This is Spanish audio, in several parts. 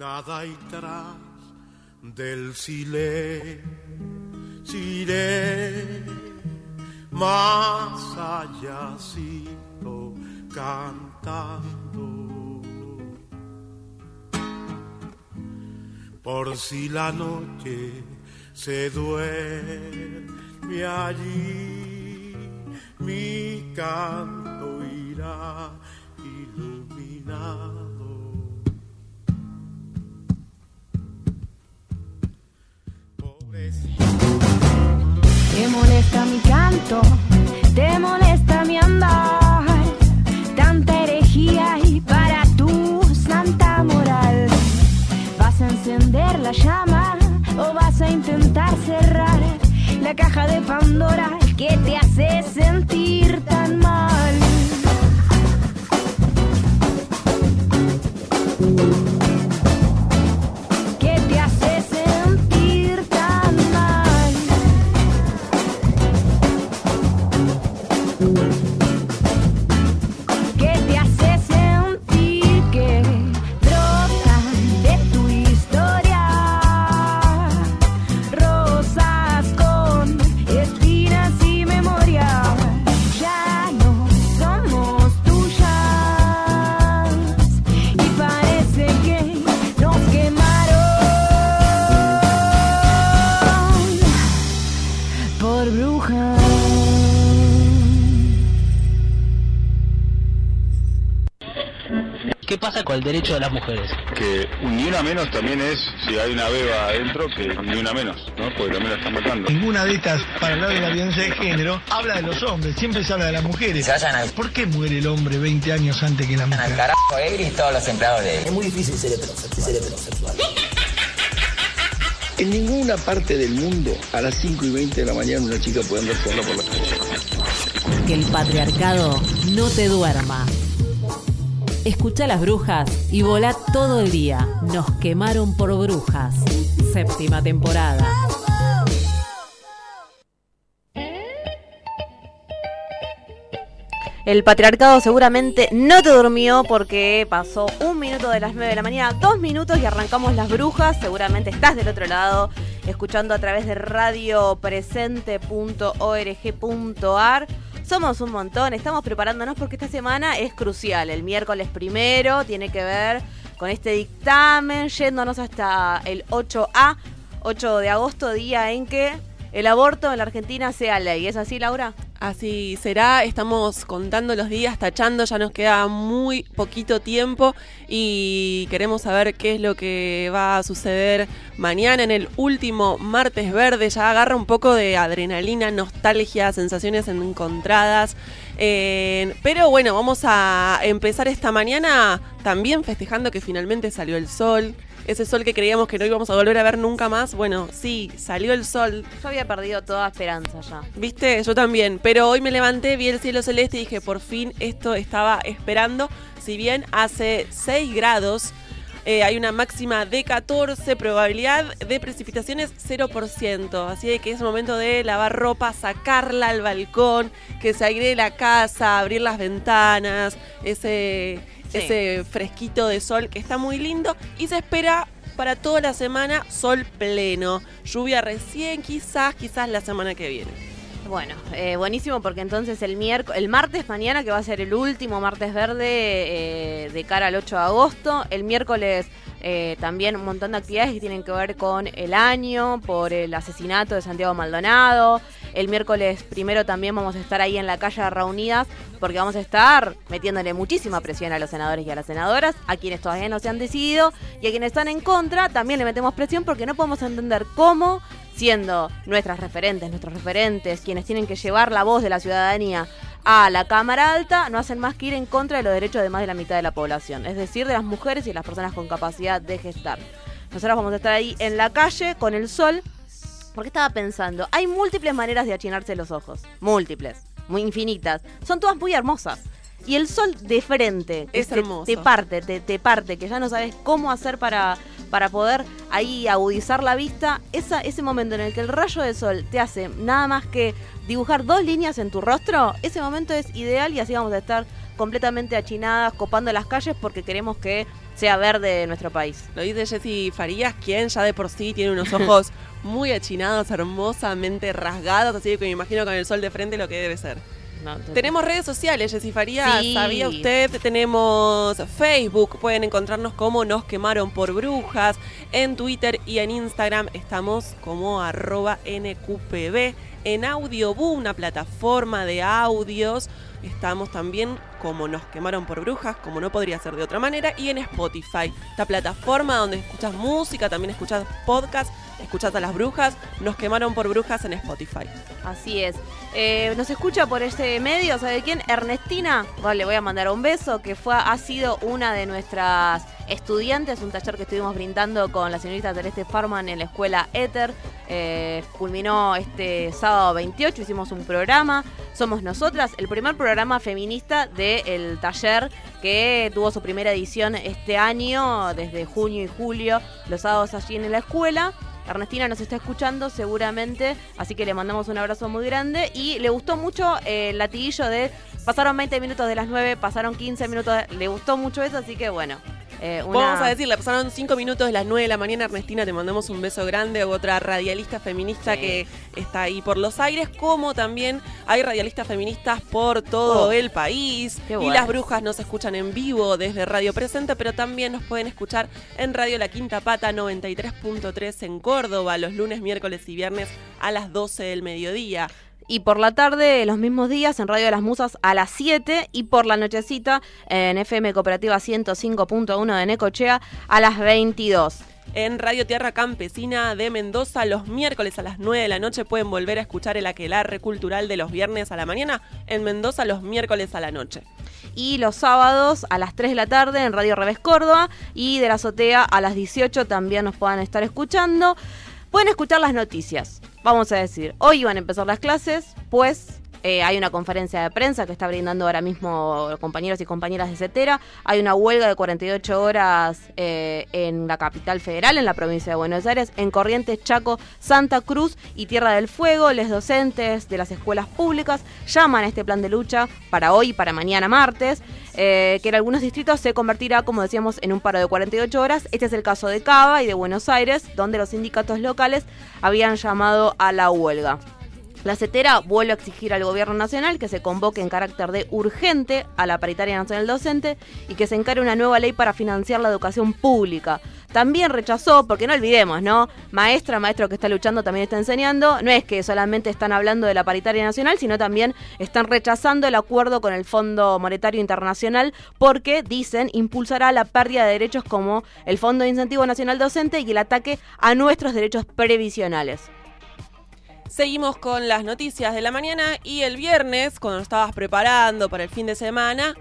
nada hay tras del silencio. Iré más allá sigo cantando. Por si la noche se duerme allí mi canto irá la caja de Pandora que te hace sentir tan con el derecho de las mujeres? Que ni una menos también es, si hay una beba adentro, que ni una menos, ¿no? Porque también la están matando. Ninguna de estas, para hablar de la violencia de género, habla de los hombres, siempre se habla de las mujeres. Se vayan al, ¿Por qué muere el hombre 20 años antes que la al mujer? carajo Egri y todos los empleados de Es muy difícil ser heterosexual. Ser heterosexual. En ninguna parte del mundo a las 5 y 20 de la mañana una chica puede andar sola por la calle. Que el patriarcado no te duerma. Escucha las brujas y volá todo el día. Nos quemaron por brujas. Séptima temporada. El patriarcado seguramente no te durmió porque pasó un minuto de las 9 de la mañana, dos minutos y arrancamos las brujas. Seguramente estás del otro lado escuchando a través de radiopresente.org.ar. Somos un montón, estamos preparándonos porque esta semana es crucial. El miércoles primero tiene que ver con este dictamen, yéndonos hasta el 8A, 8 de agosto, día en que el aborto en la Argentina sea ley. ¿Es así, Laura? Así será, estamos contando los días, tachando, ya nos queda muy poquito tiempo y queremos saber qué es lo que va a suceder mañana en el último martes verde. Ya agarra un poco de adrenalina, nostalgia, sensaciones encontradas. Eh, pero bueno, vamos a empezar esta mañana también festejando que finalmente salió el sol. Ese sol que creíamos que no íbamos a volver a ver nunca más. Bueno, sí, salió el sol. Yo había perdido toda esperanza ya. ¿Viste? Yo también. Pero hoy me levanté, vi el cielo celeste y dije, por fin esto estaba esperando. Si bien hace 6 grados, eh, hay una máxima de 14, probabilidad de precipitaciones 0%. Así que es momento de lavar ropa, sacarla al balcón, que se aire la casa, abrir las ventanas, ese, Sí. ese fresquito de sol que está muy lindo. Y se espera para toda la semana sol pleno. Lluvia recién, quizás, quizás la semana que viene. Bueno, eh, buenísimo porque entonces el miércoles, el martes mañana, que va a ser el último martes verde eh, de cara al 8 de agosto, el miércoles eh, también un montón de actividades que tienen que ver con el año, por el asesinato de Santiago Maldonado. El miércoles primero también vamos a estar ahí en la calle reunidas porque vamos a estar metiéndole muchísima presión a los senadores y a las senadoras, a quienes todavía no se han decidido y a quienes están en contra también le metemos presión porque no podemos entender cómo siendo nuestras referentes, nuestros referentes, quienes tienen que llevar la voz de la ciudadanía a la Cámara Alta, no hacen más que ir en contra de los derechos de más de la mitad de la población, es decir, de las mujeres y las personas con capacidad de gestar. Nosotros vamos a estar ahí en la calle con el sol, porque estaba pensando, hay múltiples maneras de achinarse los ojos, múltiples, muy infinitas, son todas muy hermosas. Y el sol de frente, Es te- hermoso. te parte, te, te parte, que ya no sabes cómo hacer para, para poder ahí agudizar la vista, esa, ese momento en el que el rayo de sol te hace nada más que dibujar dos líneas en tu rostro, ese momento es ideal y así vamos a estar completamente achinadas, copando las calles porque queremos que sea verde nuestro país. Lo dice Jessy Farías, quien ya de por sí tiene unos ojos muy achinados, hermosamente rasgados, así que me imagino con el sol de frente lo que debe ser. No, te- Tenemos redes sociales, Jessy Farías, Sí. ¿sabía usted? Tenemos Facebook, pueden encontrarnos como Nos Quemaron por Brujas, en Twitter y en Instagram estamos como arroba NQPB, en Audioboom, una plataforma de audios, estamos también como Nos Quemaron por Brujas, como no podría ser de otra manera, y en Spotify, esta plataforma donde escuchas música, también escuchas podcast, escuchas a las brujas, Nos Quemaron por Brujas en Spotify. Así es. Eh, nos escucha por este medio, ¿sabe quién? Ernestina, bueno, le voy a mandar un beso, que fue, ha sido una de nuestras estudiantes, un taller que estuvimos brindando con la señorita Celeste Farman en la escuela Ether. Eh, culminó este sábado 28, hicimos un programa, Somos Nosotras, el primer programa feminista del taller que tuvo su primera edición este año, desde junio y julio, los sábados allí en la escuela. Ernestina nos está escuchando seguramente, así que le mandamos un abrazo muy grande y le gustó mucho eh, el latiguillo de pasaron 20 minutos de las 9, pasaron 15 minutos, de- le gustó mucho eso, así que bueno. Eh, una- Vamos a decirle, pasaron cinco minutos de las 9 de la mañana, Ernestina, te mandamos un beso grande, otra radialista feminista Sí. que está ahí por los aires, como también hay radialistas feministas por todo Oh. el país. Qué y bueno. las brujas nos escuchan en vivo desde Radio Presente, pero también nos pueden escuchar en Radio La Quinta Pata 93.3 en Córdoba, los lunes, miércoles y viernes a las 12 del mediodía. Y por la tarde, los mismos días, en Radio de las Musas a las 7 y por la nochecita en FM Cooperativa 105.1 de Necochea a las 22. En Radio Tierra Campesina de Mendoza los miércoles a las 9 de la noche pueden volver a escuchar el aquelarre cultural de los viernes a la mañana. En Mendoza los miércoles a la noche. Y los sábados a las 3 de la tarde en Radio Revés Córdoba y de la azotea a las 18 también nos puedan estar escuchando. Pueden escuchar las noticias. Vamos a decir, hoy van a empezar las clases, pues eh, hay una conferencia de prensa que está brindando ahora mismo compañeros y compañeras de CETERA. Hay una huelga de 48 horas eh, en la capital federal, en la provincia de Buenos Aires, en Corrientes, Chaco, Santa Cruz y Tierra del Fuego. Les docentes de las escuelas públicas llaman a este plan de lucha para hoy y para mañana martes, eh, que en algunos distritos se convertirá, como decíamos, en un paro de 48 horas. Este es el caso de Cava y de Buenos Aires, donde los sindicatos locales habían llamado a la huelga. La CETERA vuelve a exigir al gobierno nacional que se convoque en carácter de urgente a la paritaria nacional docente y que se encare una nueva ley para financiar la educación pública. También rechazó, porque no olvidemos, ¿no? Maestra, maestro que está luchando también está enseñando. No es que solamente están hablando de la paritaria nacional, sino también están rechazando el acuerdo con el Fondo Monetario Internacional porque, dicen, impulsará la pérdida de derechos como el Fondo de Incentivo Nacional Docente y el ataque a nuestros derechos previsionales. Seguimos con las noticias de la mañana y el viernes, cuando estabas preparando para el fin de semana,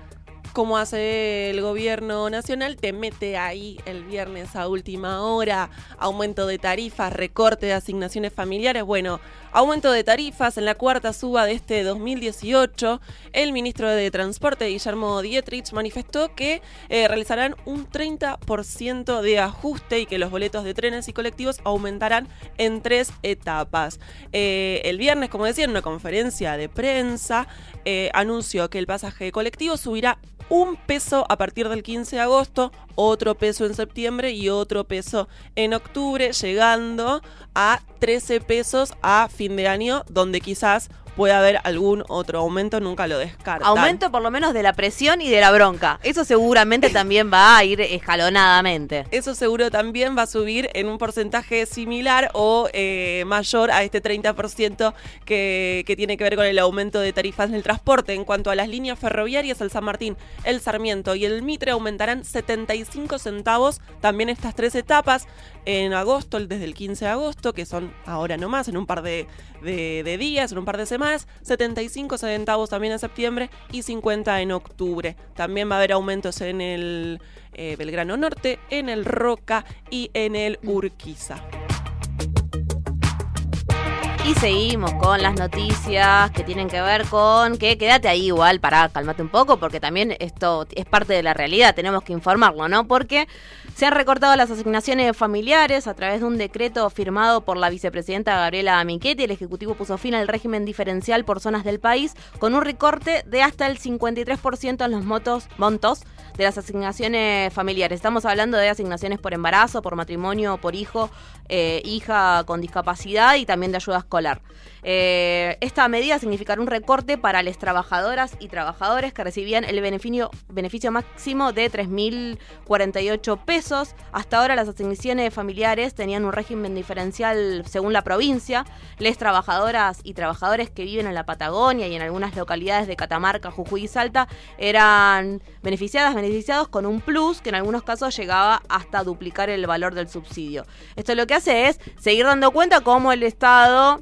como hace el gobierno nacional, te mete ahí el viernes a última hora, aumento de tarifas, recorte de asignaciones familiares. Bueno, aumento de tarifas en la cuarta suba de este 2018. El ministro de Transporte, Guillermo Dietrich, manifestó que eh, realizarán un 30% de ajuste y que los boletos de trenes y colectivos aumentarán en tres etapas. Eh, el viernes, como decía, en una conferencia de prensa, eh, anunció que el pasaje colectivo subirá un peso a partir del 15 de agosto, otro peso en septiembre y otro peso en octubre, llegando a 13 pesos a fin de año, donde quizás pueda haber algún otro aumento, nunca lo descartan. Aumento por lo menos de la presión y de la bronca. Eso seguramente también va a ir escalonadamente. Eso seguro también va a subir en un porcentaje similar o eh, mayor a este 30% que, que tiene que ver con el aumento de tarifas del transporte. En cuanto a las líneas ferroviarias, el San Martín, el Sarmiento y el Mitre aumentarán 75 centavos también estas tres etapas. En agosto, desde el 15 de agosto, que son ahora nomás, en un par de, días, en un par de semanas, 75 centavos también en septiembre y 50 en octubre. También va a haber aumentos en el eh, Belgrano Norte, en el Roca y en el Urquiza. Y seguimos con las noticias que tienen que ver con que quédate ahí igual, para cálmate un poco, porque también esto es parte de la realidad, tenemos que informarlo, ¿no? Porque se han recortado las asignaciones familiares a través de un decreto firmado por la vicepresidenta Gabriela Michetti. El Ejecutivo puso fin al régimen diferencial por zonas del país con un recorte de hasta el 53% en los motos, montos de las asignaciones familiares. Estamos hablando de asignaciones por embarazo, por matrimonio, por hijo, eh, hija con discapacidad y también de ayuda escolar. Eh, esta medida significará un recorte para las trabajadoras y trabajadores que recibían el beneficio, máximo de 3.048 pesos. Hasta ahora las asignaciones familiares tenían un régimen diferencial según la provincia. Les trabajadoras y trabajadores que viven en la Patagonia y en algunas localidades de Catamarca, Jujuy y Salta eran beneficiadas, beneficiados con un plus que en algunos casos llegaba hasta duplicar el valor del subsidio. Esto lo que hace es seguir dando cuenta cómo el Estado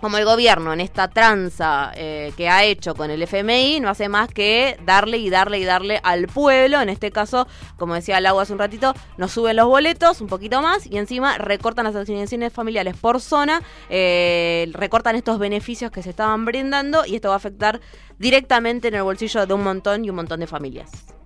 como el gobierno en esta tranza eh, que ha hecho con el FMI no hace más que darle y darle y darle al pueblo. En este caso, como decía Lago hace un ratito, nos suben los boletos un poquito más y encima recortan las asignaciones familiares por zona, eh, recortan estos beneficios que se estaban brindando y esto va a afectar directamente en el bolsillo de un montón y un montón de familias.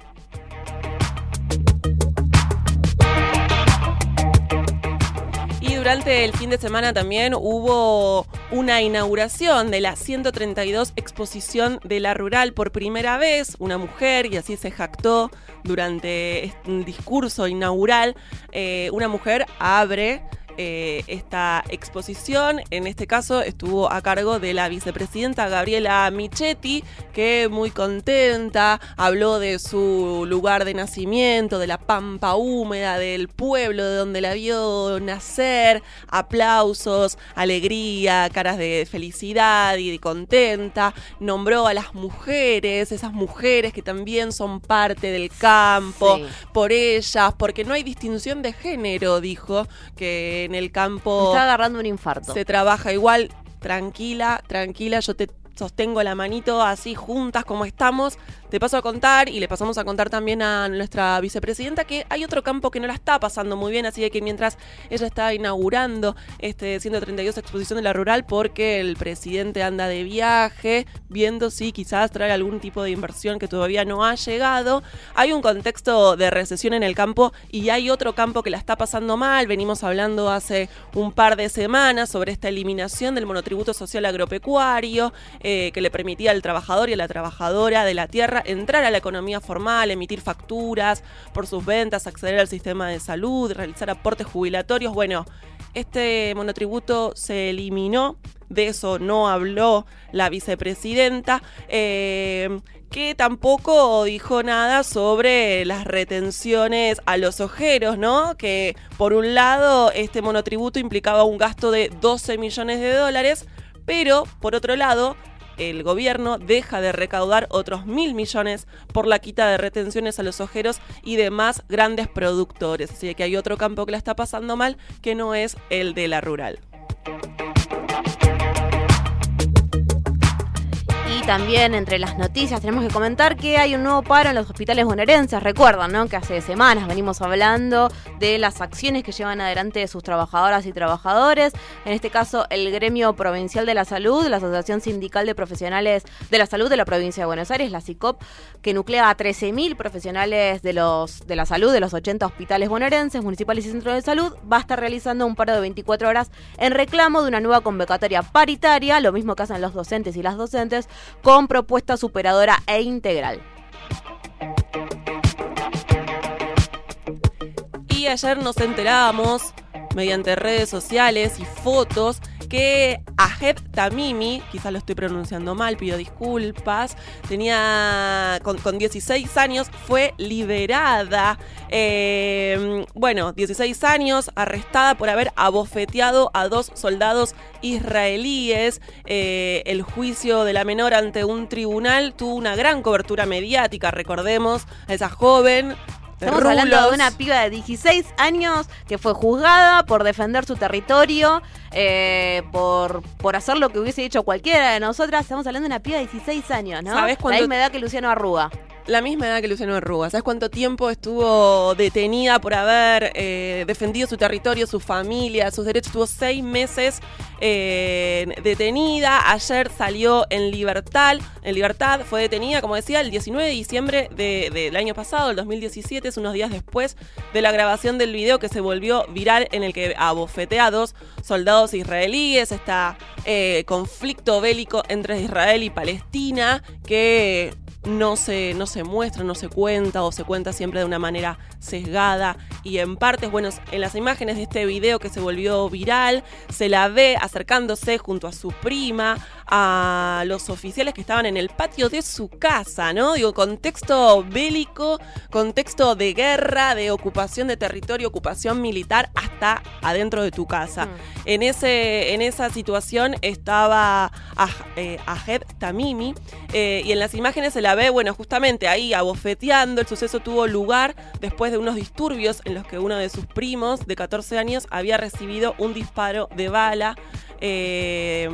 Durante el fin de semana también hubo una inauguración de la 132 exposición de la rural por primera vez, una mujer, y así se jactó durante un discurso inaugural, eh, una mujer abre eh, esta exposición. En este caso estuvo a cargo de la vicepresidenta Gabriela Michetti, que muy contenta habló de su lugar de nacimiento, de la pampa húmeda, del pueblo de donde la vio nacer, aplausos, alegría, caras de felicidad y de contenta. Nombró a las mujeres, esas mujeres que también son parte del campo, por ellas, porque no hay distinción de género, dijo, que en el campo. está agarrando un infarto. Se trabaja igual, tranquila, tranquila, yo te sostengo la manito así juntas como estamos te paso a contar y le pasamos a contar también a nuestra vicepresidenta que hay otro campo que no la está pasando muy bien, así que mientras ella está inaugurando este 132 exposición de la rural porque el presidente anda de viaje, viendo si quizás trae algún tipo de inversión que todavía no ha llegado, hay un contexto de recesión en el campo y hay otro campo que la está pasando mal, venimos hablando hace un par de semanas sobre esta eliminación del monotributo social agropecuario eh, que le permitía al trabajador y a la trabajadora de la tierra entrar a la economía formal, emitir facturas por sus ventas, acceder al sistema de salud, realizar aportes jubilatorios. Bueno, este monotributo se eliminó, de eso no habló la vicepresidenta. Eh, que tampoco dijo nada sobre las retenciones a los ojeros, ¿no? Que por un lado este monotributo implicaba un gasto de 12 millones de dólares, pero por otro lado el gobierno deja de recaudar otros mil millones por la quita de retenciones a los ojeros y demás grandes productores. Así que hay otro campo que la está pasando mal que no es el de la rural. También entre las noticias tenemos que comentar que hay un nuevo paro en los hospitales bonaerenses. Recuerdan, ¿no? Que hace semanas venimos hablando de las acciones que llevan adelante sus trabajadoras y trabajadores. En este caso, el Gremio Provincial de la Salud, la Asociación Sindical de Profesionales de la Salud de la Provincia de Buenos Aires, la CICOP, que nuclea a 13.000 profesionales de, los, de la salud de los 80 hospitales bonaerenses, municipales y centros de salud, va a estar realizando un paro de 24 horas en reclamo de una nueva convocatoria paritaria, lo mismo que hacen los docentes y las docentes, con propuesta superadora e integral. Y ayer nos enterábamos mediante redes sociales y fotos que Ahed Tamimi, quizás lo estoy pronunciando mal, pido disculpas, tenía con, 16 años, fue liberada. Eh, bueno, 16 años, arrestada por haber abofeteado a dos soldados israelíes. Eh, el juicio de la menor ante un tribunal tuvo una gran cobertura mediática, recordemos a esa joven Estamos hablando de una piba de 16 años que fue juzgada por defender su territorio, eh, por, por hacer lo que hubiese hecho cualquiera de nosotras. Estamos hablando de una piba de 16 años, ¿no? ¿Sabes cuánto... La misma edad que Luciano Arruga. La misma edad que Luciano Arruga. ¿Sabes cuánto tiempo estuvo detenida por haber eh, defendido su territorio, su familia, sus derechos? Estuvo seis meses eh, detenida. Ayer salió en libertad. En libertad fue detenida, como decía, el 19 de diciembre de- del año pasado, el 2017, es unos días después de la grabación del video que se volvió viral en el que abofetea a dos soldados israelíes. Está eh, conflicto bélico entre Israel y Palestina que no se, no se muestra, no se cuenta o se cuenta siempre de una manera sesgada y en partes, bueno, en las imágenes de este video que se volvió viral, se la ve acercándose junto a su prima, a los oficiales que estaban en el patio de su casa, ¿no? Digo, contexto bélico, contexto de guerra, de ocupación de territorio, ocupación militar, hasta adentro de tu casa. En, ese, en esa situación estaba eh, Ahed Tamimi eh, y en las imágenes se la bueno, justamente ahí abofeteando. El suceso tuvo lugar después de unos disturbios en los que uno de sus primos de 14 años había recibido un disparo de bala. eh,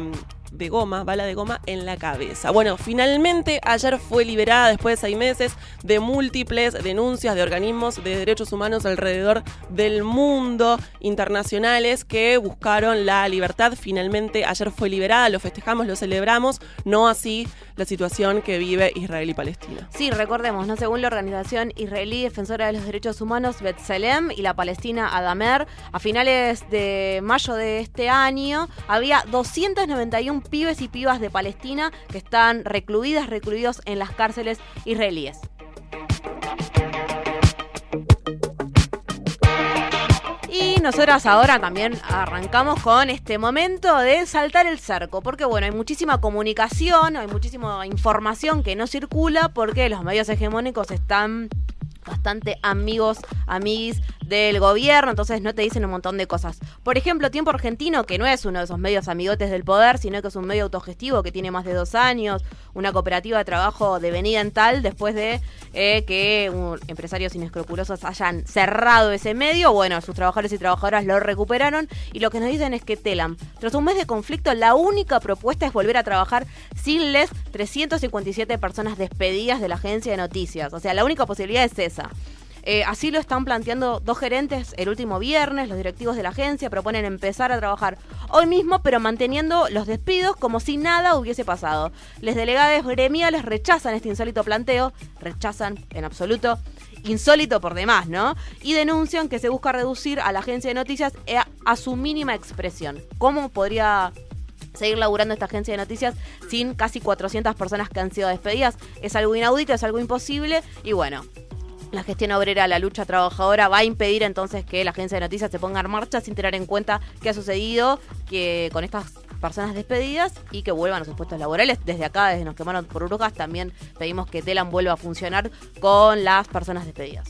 de goma, bala de goma en la cabeza. Bueno, finalmente ayer fue liberada después de seis meses de múltiples denuncias de organismos de derechos humanos alrededor del mundo internacionales que buscaron la libertad. Finalmente ayer fue liberada, lo festejamos, lo celebramos, no así la situación que vive Israel y Palestina. Sí, recordemos, ¿no? según la organización israelí defensora de los derechos humanos Betselem y la palestina Adamer, a finales de mayo de este año había 291 pibes y pibas de Palestina que están recluidas, recluidos en las cárceles israelíes. Y nosotras ahora también arrancamos con este momento de saltar el cerco, porque bueno, hay muchísima comunicación, hay muchísima información que no circula porque los medios hegemónicos están bastante amigos, amiguis del gobierno, entonces no te dicen un montón de cosas. Por ejemplo, Tiempo Argentino, que no es uno de esos medios amigotes del poder, sino que es un medio autogestivo que tiene más de dos años, una cooperativa de trabajo devenida en tal, después de eh, que uh, empresarios inescrupulosos hayan cerrado ese medio, bueno, sus trabajadores y trabajadoras lo recuperaron y lo que nos dicen es que Telam, tras un mes de conflicto, la única propuesta es volver a trabajar sin les 357 personas despedidas de la agencia de noticias. O sea, la única posibilidad es esa. Eh, así lo están planteando dos gerentes el último viernes. Los directivos de la agencia proponen empezar a trabajar hoy mismo, pero manteniendo los despidos como si nada hubiese pasado. Les delegados gremiales rechazan este insólito planteo, rechazan en absoluto, insólito por demás, ¿no? Y denuncian que se busca reducir a la agencia de noticias a, a su mínima expresión. ¿Cómo podría seguir laburando esta agencia de noticias sin casi 400 personas que han sido despedidas? Es algo inaudito, es algo imposible y bueno, la gestión obrera, la lucha trabajadora va a impedir entonces que la agencia de noticias se ponga en marcha sin tener en cuenta qué ha sucedido que con estas personas despedidas y que vuelvan a sus puestos laborales. Desde acá, desde Nos Quemaron por Brujas, también pedimos que Telam vuelva a funcionar con las personas despedidas.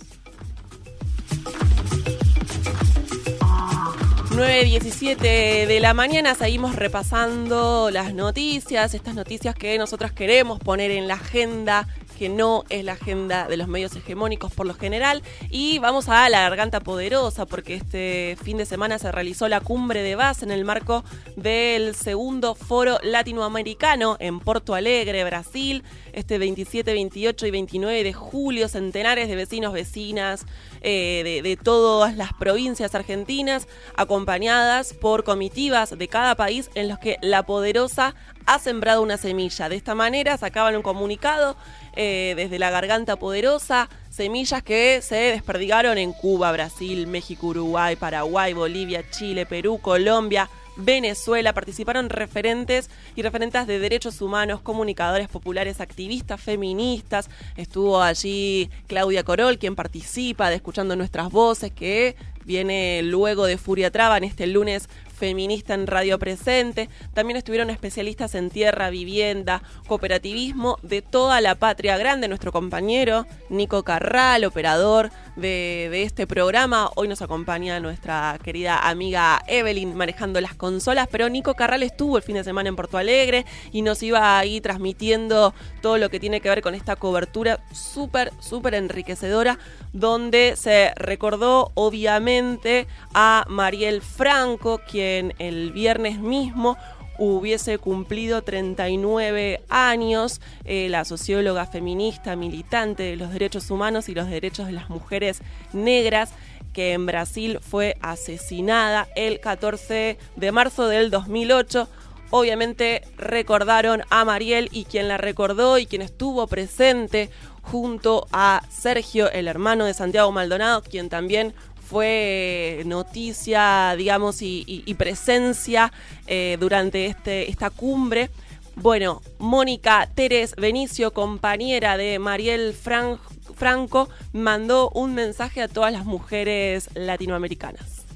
9.17 de la mañana seguimos repasando las noticias, estas noticias que nosotros queremos poner en la agenda que no es la agenda de los medios hegemónicos por lo general. Y vamos a la garganta poderosa, porque este fin de semana se realizó la cumbre de base en el marco del segundo foro latinoamericano en Porto Alegre, Brasil, este 27, 28 y 29 de julio, centenares de vecinos, vecinas eh, de, de todas las provincias argentinas, acompañadas por comitivas de cada país en los que la poderosa ha sembrado una semilla. De esta manera sacaban un comunicado eh, desde la garganta poderosa, semillas que se desperdigaron en Cuba, Brasil, México, Uruguay, Paraguay, Bolivia, Chile, Perú, Colombia. Venezuela participaron referentes y referentes de derechos humanos, comunicadores populares, activistas feministas. Estuvo allí Claudia Corol, quien participa de Escuchando Nuestras Voces, que viene luego de Furia Traba en este lunes feminista en Radio Presente. También estuvieron especialistas en tierra, vivienda, cooperativismo de toda la patria grande. Nuestro compañero Nico Carral, operador de, de, este programa. Hoy nos acompaña nuestra querida amiga Evelyn manejando las consolas. Pero Nico Carral estuvo el fin de semana en Porto Alegre y nos iba ahí transmitiendo todo lo que tiene que ver con esta cobertura súper, súper enriquecedora, donde se recordó obviamente a Mariel Franco, quien el viernes mismo hubiese cumplido 39 años. Eh, la socióloga feminista, militante de los derechos humanos y los derechos de las mujeres negras, que en Brasil fue asesinada el 14 de marzo del 2008 obviamente recordaron a Mariel y quien la recordó y quien estuvo presente junto a Sergio, el hermano de Santiago Maldonado, quien también fue noticia, digamos, y, presencia eh, durante este, esta cumbre. Bueno, Mónica Teres Benicio, compañera de Mariel Franco, mandó un mensaje a todas las mujeres latinoamericanas.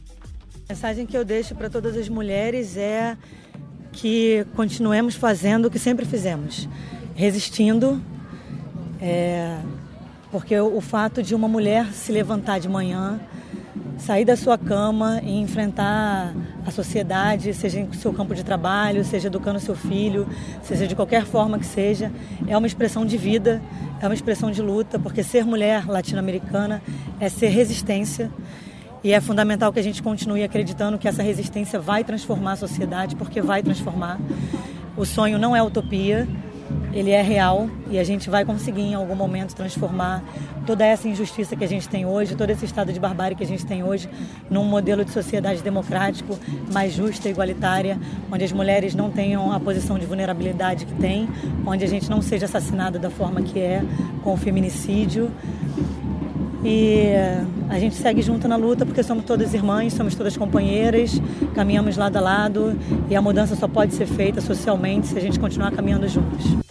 A mensagem que eu deixo para todas as mulheres é que continuemos fazendo o que sempre fizemos, resistindo, é, porque o fato de uma mulher se levantar de manhã, sair da sua cama e enfrentar a sociedade, seja em seu campo de trabalho, seja educando seu filho, seja de qualquer forma que seja, é uma expressão de vida, é uma expressão de luta, porque ser mulher latino-americana é ser resistência. E é fundamental que a gente continue acreditando que essa resistência vai transformar a sociedade, porque vai transformar. O sonho não é utopia, ele é real e a gente vai conseguir em algum momento transformar toda essa injustiça que a gente tem hoje, todo esse estado de barbárie que a gente tem hoje, num modelo de sociedade democrático, mais justa e igualitária, onde as mulheres não tenham a posição de vulnerabilidade que têm, onde a gente não seja assassinada da forma que é, com o feminicídio. E a gente segue junto na luta porque somos todas irmãs, somos todas companheiras, caminhamos lado a lado e a mudança só pode ser feita socialmente se a gente continuar caminhando juntos.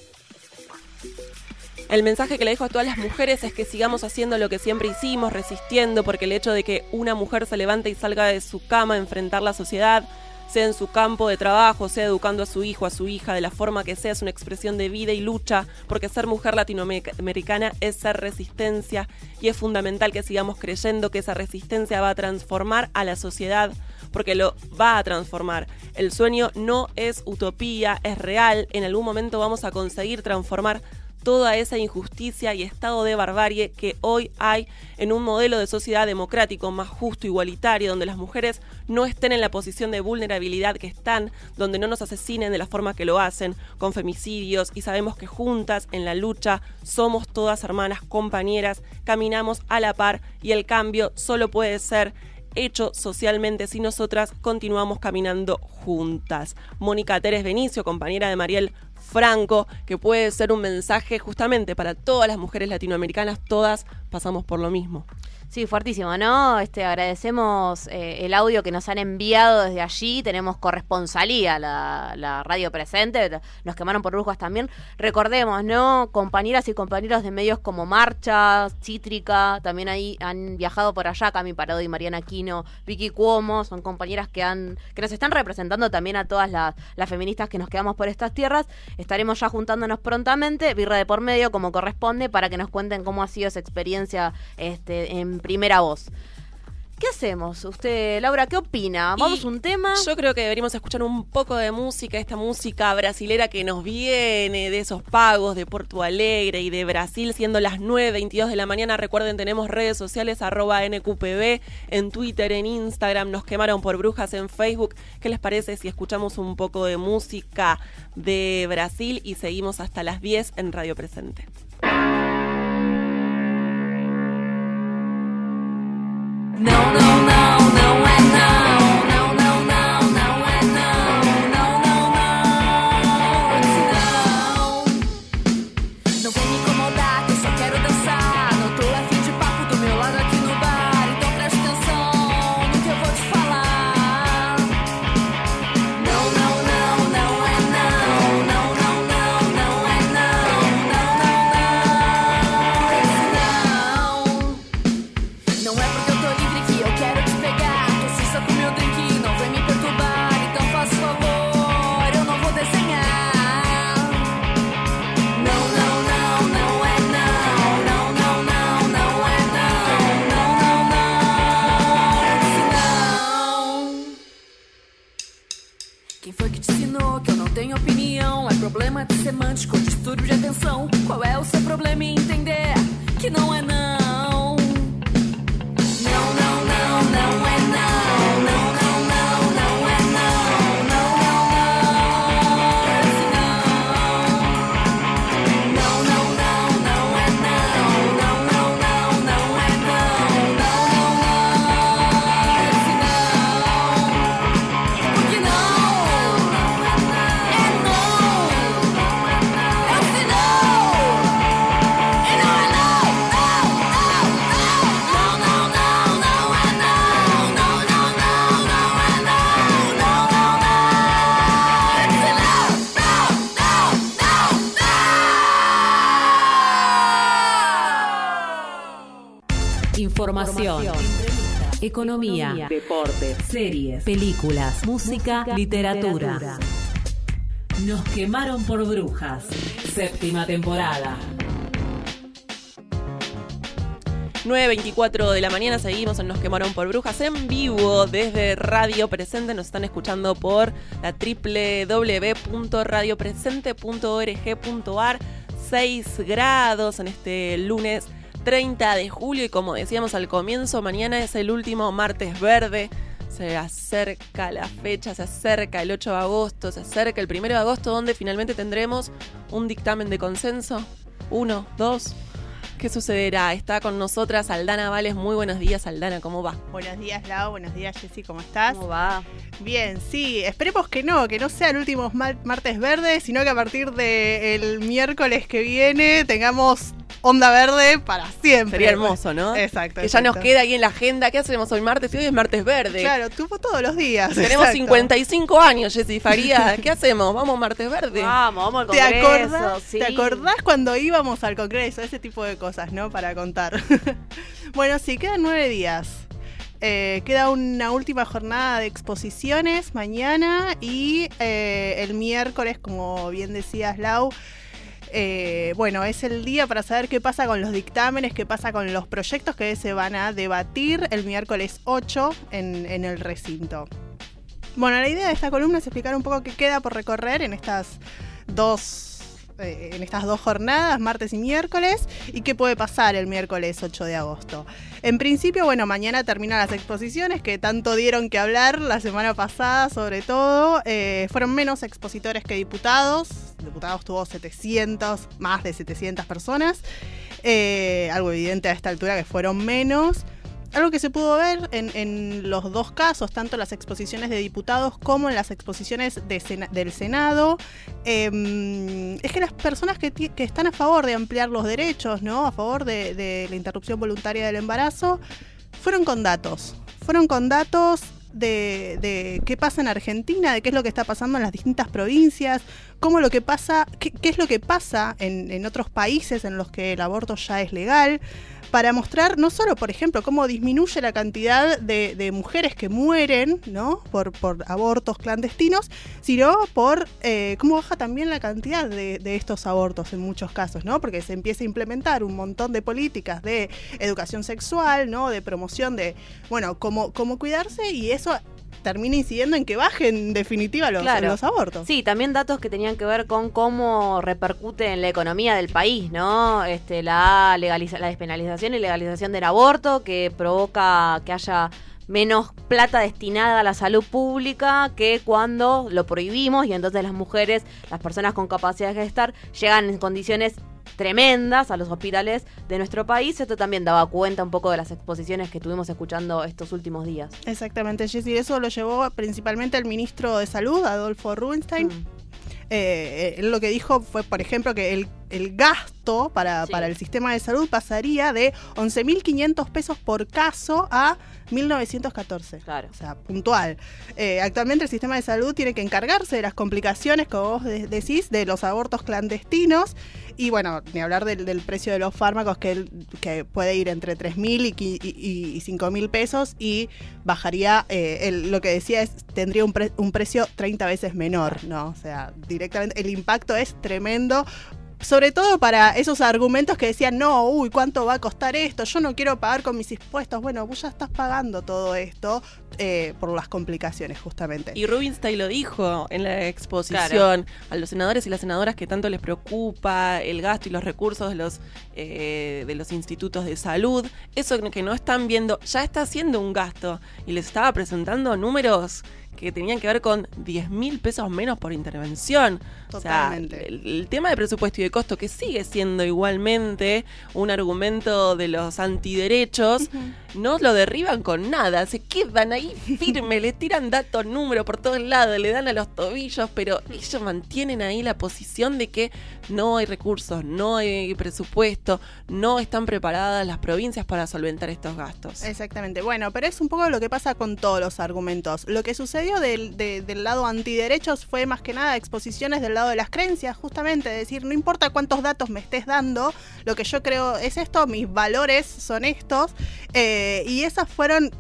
El mensaje que le dejo a todas las mujeres es que sigamos haciendo lo que siempre hicimos, resistiendo, porque el hecho de que una mujer se levante y salga de su cama a enfrentar la sociedad, sea en su campo de trabajo, sea educando a su hijo, a su hija, de la forma que sea, es una expresión de vida y lucha, porque ser mujer latinoamericana es ser resistencia y es fundamental que sigamos creyendo que esa resistencia va a transformar a la sociedad, porque lo va a transformar. El sueño no es utopía, es real, en algún momento vamos a conseguir transformar toda esa injusticia y estado de barbarie que hoy hay en un modelo de sociedad democrático más justo, igualitario, donde las mujeres no estén en la posición de vulnerabilidad que están, donde no nos asesinen de la forma que lo hacen, con femicidios, y sabemos que juntas en la lucha somos todas hermanas, compañeras, caminamos a la par y el cambio solo puede ser hecho socialmente si nosotras continuamos caminando juntas. Mónica Teres Benicio, compañera de Mariel franco, que puede ser un mensaje justamente para todas las mujeres latinoamericanas, todas pasamos por lo mismo. Sí, fuertísimo, ¿no? Este, agradecemos eh, el audio que nos han enviado desde allí. Tenemos corresponsalía, la, la radio presente. Nos quemaron por brujas también. Recordemos, ¿no? Compañeras y compañeros de medios como Marcha, Cítrica, también ahí han viajado por allá. Cami Parodi, Mariana Aquino, Vicky Cuomo, son compañeras que han que nos están representando también a todas las, las feministas que nos quedamos por estas tierras. Estaremos ya juntándonos prontamente, birra de por medio, como corresponde, para que nos cuenten cómo ha sido esa experiencia este, en primera voz. ¿Qué hacemos? Usted, Laura, ¿qué opina? ¿Vamos un tema? Yo creo que deberíamos escuchar un poco de música, esta música brasilera que nos viene de esos pagos de Porto Alegre y de Brasil, siendo las 9.22 de la mañana. Recuerden, tenemos redes sociales, arroba NQPB, en Twitter, en Instagram, nos quemaron por brujas en Facebook. ¿Qué les parece si escuchamos un poco de música de Brasil y seguimos hasta las 10 en Radio Presente? No, no, no Economía, deportes, series, películas, música, literatura. Nos quemaron por brujas. Séptima temporada. 9.24 de la mañana seguimos en Nos Quemaron por Brujas en vivo desde Radio Presente. Nos están escuchando por la www.radiopresente.org.ar. 6 grados en este lunes 30 de julio y como decíamos al comienzo, mañana es el último martes verde. Se acerca la fecha, se acerca el 8 de agosto, se acerca el 1 de agosto donde finalmente tendremos un dictamen de consenso. Uno, dos, ¿Qué sucederá? Está con nosotras Aldana Vales. Muy buenos días, Aldana, ¿cómo va? Buenos días, Lau. Buenos días, Jessy, ¿cómo estás? ¿Cómo va? Bien, sí. Esperemos que no, que no sea el último martes verde, sino que a partir del miércoles que viene tengamos onda verde para siempre. Sería hermoso, ¿no? Exacto. Que ya nos queda ahí en la agenda. ¿Qué hacemos hoy martes? Y hoy es martes verde. Claro, tuvo todos los días. Tenemos 55 años, Jessy Faría. ¿Qué hacemos? ¿Vamos martes verde? Vamos, vamos al ¿Te congreso. acordás, sí. ¿Te acordás cuando íbamos al congreso? Ese tipo de cosas, ¿no? Para contar. bueno, sí, quedan nueve días. Eh, queda una última jornada de exposiciones mañana y eh, el miércoles, como bien decías, Lau, eh, bueno, es el día para saber qué pasa con los dictámenes, qué pasa con los proyectos que se van a debatir el miércoles 8 en, en el recinto. Bueno, la idea de esta columna es explicar un poco qué queda por recorrer en estas dos eh, en estas dos jornadas, martes y miércoles, y qué puede pasar el miércoles 8 de agosto. En principio, bueno, mañana terminan las exposiciones que tanto dieron que hablar la semana pasada, sobre todo. Eh, fueron menos expositores que diputados. Diputados tuvo 700, más de 700 personas. Eh, algo evidente a esta altura que fueron menos. Algo que se pudo ver en, en, los dos casos, tanto en las exposiciones de diputados como en las exposiciones de sena, del Senado, eh, es que las personas que, están a favor de ampliar los derechos, ¿no? a favor de, de la interrupción voluntaria del embarazo, fueron con datos. Fueron con datos de, de, qué pasa en Argentina, de qué es lo que está pasando en las distintas provincias, cómo lo que pasa, qué, qué es lo que pasa en, en, otros países en los que el aborto ya es legal, para mostrar no solo, por ejemplo, cómo disminuye la cantidad de, de mujeres que mueren, ¿no? Por, abortos clandestinos, sino por eh, cómo baja también la cantidad de, de, estos abortos en muchos casos, ¿no? Porque se empieza a implementar un montón de políticas de educación sexual, ¿no? De promoción de, bueno, cómo, cómo cuidarse y eso termina incidiendo en que bajen en definitiva los, claro. los, abortos. Sí, también datos que tenían que ver con cómo repercute en la economía del país, ¿no? Este, la, legaliza la despenalización y legalización del aborto que provoca que haya menos plata destinada a la salud pública que cuando lo prohibimos y entonces las mujeres, las personas con capacidad de gestar, llegan en condiciones tremendas a los hospitales de nuestro país. Esto también daba cuenta un poco de las exposiciones que estuvimos escuchando estos últimos días. Exactamente, Jessy. Eso lo llevó principalmente el ministro de Salud, Adolfo Rubinstein. Mm. Eh, él lo que dijo fue, por ejemplo, que el, el gasto para, sí. para, el sistema de salud pasaría de 11.500 pesos por caso a 1914. Claro. O sea, puntual. Eh, actualmente el sistema de salud tiene que encargarse de las complicaciones, como vos decís, de los abortos clandestinos. Y bueno, ni hablar del, precio de los fármacos, que, que, puede ir entre 3.000 y, y, y 5.000 pesos y bajaría, eh, lo que decía es, tendría un, pre, un precio 30 veces menor, ¿no? O sea, directamente el impacto es tremendo sobre todo para esos argumentos que decían, no, uy, ¿cuánto va a costar esto? Yo no quiero pagar con mis impuestos. Bueno, vos ya estás pagando todo esto eh, por las complicaciones, justamente. Y Rubinstein lo dijo en la exposición claro. a los senadores y las senadoras que tanto les preocupa el gasto y los recursos de los, eh, de los institutos de salud. Eso que no están viendo, ya está haciendo un gasto y les estaba presentando números que tenían que ver con 10 mil pesos menos por intervención. Totalmente. O sea, el, el, tema de presupuesto y de costo, que sigue siendo igualmente un argumento de los antiderechos, uh -huh. no lo derriban con nada, se quedan ahí firme, le tiran datos, números por todos lados, le dan a los tobillos, pero ellos mantienen ahí la posición de que no hay recursos, no hay presupuesto, no están preparadas las provincias para solventar estos gastos. Exactamente. Bueno, pero es un poco lo que pasa con todos los argumentos. Lo que del, de- lado antiderechos fue más que nada exposiciones del lado de las creencias, justamente, es decir, no importa cuántos datos me estés dando, lo que yo creo es esto, mis valores son estos, eh, y esas fueron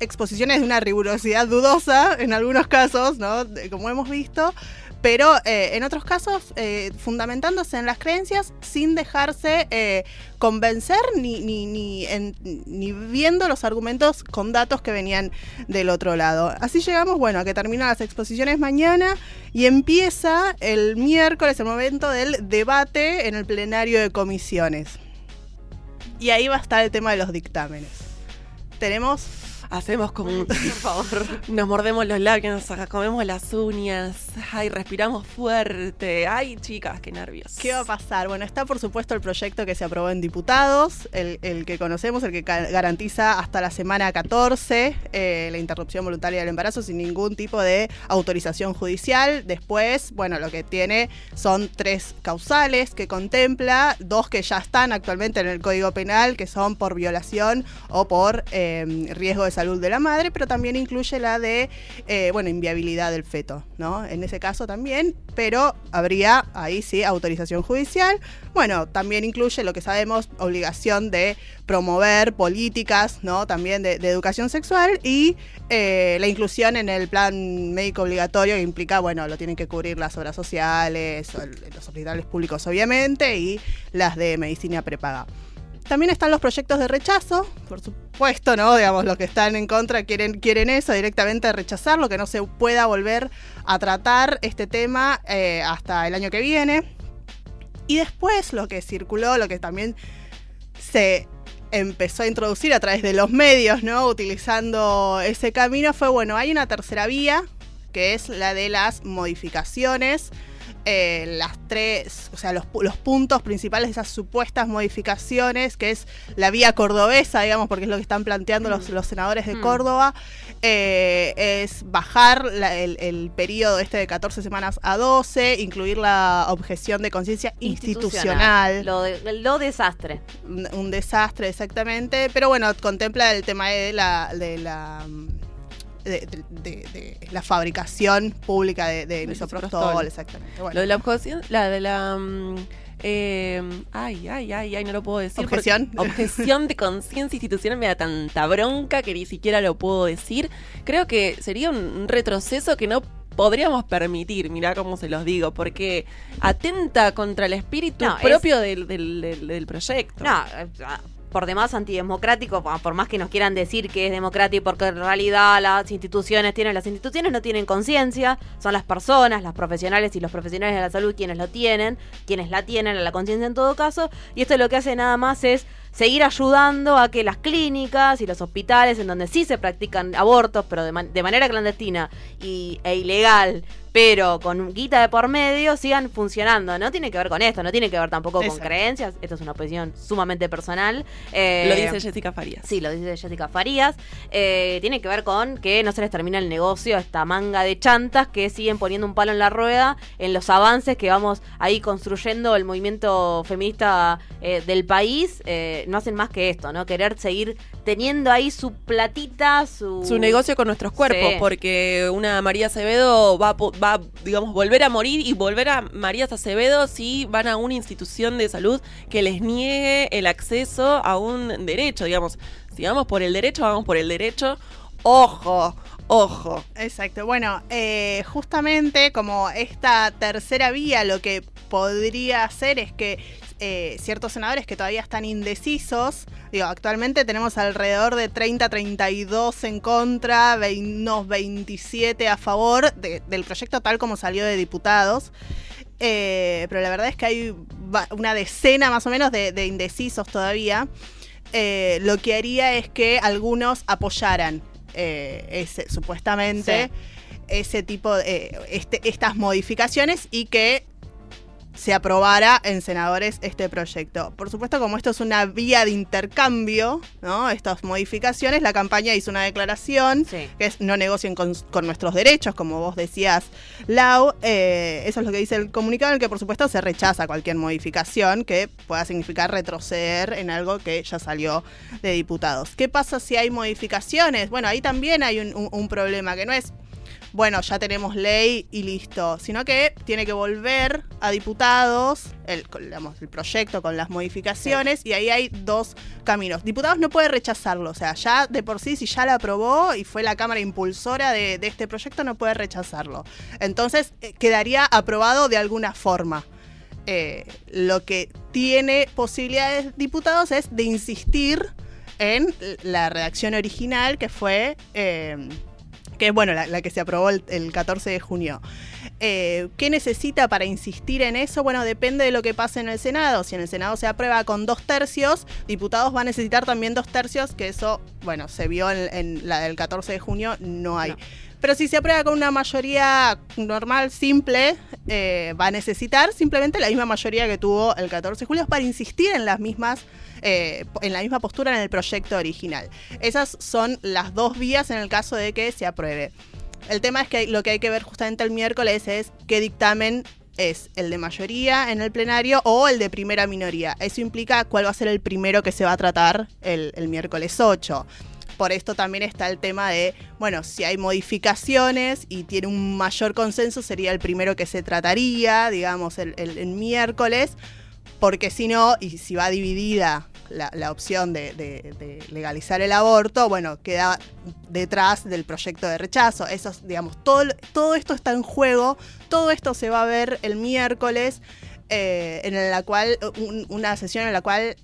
exposiciones de una rigurosidad dudosa en algunos casos, ¿no? De- Como hemos visto. Pero eh, en otros casos, eh, fundamentándose en las creencias sin dejarse eh, convencer ni, ni, ni, ni viendo los argumentos con datos que venían del otro lado. Así llegamos, bueno, a que terminan las exposiciones mañana y empieza el miércoles el momento del debate en el plenario de comisiones. Y ahí va a estar el tema de los dictámenes. Tenemos Hacemos como un... Por favor. Nos mordemos los labios, nos comemos las uñas, ay, respiramos fuerte. Ay, chicas, qué nervios. ¿Qué va a pasar? Bueno, está por supuesto el proyecto que se aprobó en diputados, el, el que conocemos, el que garantiza hasta la semana 14 eh, la interrupción voluntaria del embarazo sin ningún tipo de autorización judicial. Después, bueno, lo que tiene son tres causales que contempla, dos que ya están actualmente en el Código Penal, que son por violación o por eh, riesgo de salud de la madre, pero también incluye la de, eh, bueno, inviabilidad del feto, ¿no? En ese caso también, pero habría ahí sí autorización judicial. Bueno, también incluye lo que sabemos, obligación de promover políticas, ¿no? También de, de educación sexual y eh, la inclusión en el plan médico obligatorio que implica, bueno, lo tienen que cubrir las obras sociales, los hospitales públicos obviamente y las de medicina prepaga. También están los proyectos de rechazo, por supuesto, ¿no? Digamos, los que están en contra quieren, quieren eso, directamente rechazarlo, que no se pueda volver a tratar este tema eh, hasta el año que viene. Y después lo que circuló, lo que también se empezó a introducir a través de los medios, ¿no? Utilizando ese camino, fue, bueno, hay una tercera vía, que es la de las modificaciones. Eh, las tres, o sea, los, los puntos principales de esas supuestas modificaciones, que es la vía cordobesa, digamos, porque es lo que están planteando los, los senadores de Mm. Córdoba, eh, es bajar la- el, el periodo este de 14 semanas a 12, incluir la objeción de conciencia institucional. Lo, de- lo desastre. Un, un desastre, exactamente. Pero bueno, contempla el tema de la. De la de, de- de- la fabricación pública de, de misoprostol, exactamente. Bueno. Lo de la objeción, la de la... mm, eh, ay, ay, ay, ay, no lo puedo decir. ¿Objeción? Objeción de conciencia institucional me da tanta bronca que ni siquiera lo puedo decir. Creo que sería un retroceso que no podríamos permitir, mirá cómo se los digo, porque atenta contra el espíritu No, es- propio del, del- del- del proyecto. No, por demás antidemocrático, por más que nos quieran decir que es democrático, porque en realidad las instituciones tienen, las instituciones no tienen conciencia, son las personas, las profesionales y los profesionales de la salud quienes lo tienen, quienes la tienen, a la conciencia en todo caso, y esto lo que hace nada más es seguir ayudando a que las clínicas y los hospitales en donde sí se practican abortos, pero de, man- de manera clandestina y, e ilegal, pero con guita de por medio, sigan funcionando. No tiene que ver con esto, no tiene que ver tampoco con creencias. Esto es una posición sumamente personal. Eh, Lo dice Jessica Farías. Sí, lo dice Jessica Farías. Eh, tiene que ver con que no se les termina el negocio a esta manga de chantas que siguen poniendo un palo en la rueda en los avances que vamos ahí construyendo el movimiento feminista eh, del país. Eh, no hacen más que esto, ¿no? Querer seguir teniendo ahí su platita, su... su negocio con nuestros cuerpos, Sí. porque una María Acevedo va, a va, digamos, volver a morir y volver a María Acevedo si van a una institución de salud que les niegue el acceso a un derecho, digamos. Si vamos por el derecho, vamos por el derecho. Ojo, ojo. Exacto. Bueno, eh, justamente como esta tercera vía lo que podría hacer es que eh, ciertos senadores que todavía están indecisos, digo, actualmente tenemos alrededor de 30-32 en contra, unos 27 a favor de- del proyecto tal como salió de diputados. Eh, pero la verdad es que hay una decena más o menos de, de indecisos todavía. Eh, lo que haría es que algunos apoyaran ese, supuestamente Sí. ese tipo de este, estas modificaciones y que se aprobara en senadores este proyecto. Por supuesto, como esto es una vía de intercambio, ¿no? Estas modificaciones, la campaña hizo una declaración que es no negocien con, con nuestros derechos, como vos decías, Lau. Eh, eso es lo que dice el comunicado, en el que por supuesto se rechaza cualquier modificación que pueda significar retroceder en algo que ya salió de diputados. ¿Qué pasa si hay modificaciones? Bueno, ahí también hay un, un- un problema, que no es bueno, ya tenemos ley y listo, sino que tiene que volver a diputados el, digamos, el proyecto con las modificaciones y ahí hay dos caminos. Diputados no puede rechazarlo, o sea, ya de por sí, si ya la aprobó y fue la Cámara impulsora de, de este proyecto, no puede rechazarlo. Entonces, eh, quedaría aprobado de alguna forma. Eh, lo que tiene posibilidades diputados es de insistir en la redacción original que fue... eh, que es bueno, la, la que se aprobó el, el 14 de junio. Eh, ¿Qué necesita para insistir en eso? Bueno, depende de lo que pase en el Senado. Si en el Senado se aprueba con dos tercios, diputados va a necesitar también dos tercios, que eso, bueno, se vio en, en la del 14 de junio, no hay. Pero si se aprueba con una mayoría normal, simple, eh, va a necesitar simplemente la misma mayoría que tuvo el 14 de julio para insistir en las mismas eh, en la misma postura en el proyecto original. Esas son las dos vías en el caso de que se apruebe. El tema es que lo que hay que ver justamente el miércoles es qué dictamen es el de mayoría en el plenario o el de primera minoría. Eso implica cuál va a ser el primero que se va a tratar el, el miércoles 8 por esto también está el tema de, bueno, si hay modificaciones y tiene un mayor consenso, sería el primero que se trataría, digamos, el, miércoles, porque si no, y si va dividida la, opción de, legalizar el aborto, bueno, queda detrás del proyecto de rechazo. Eso, es, digamos, todo, todo esto está en juego, todo esto se va a ver el miércoles, eh, en la cual, un- una sesión en la cual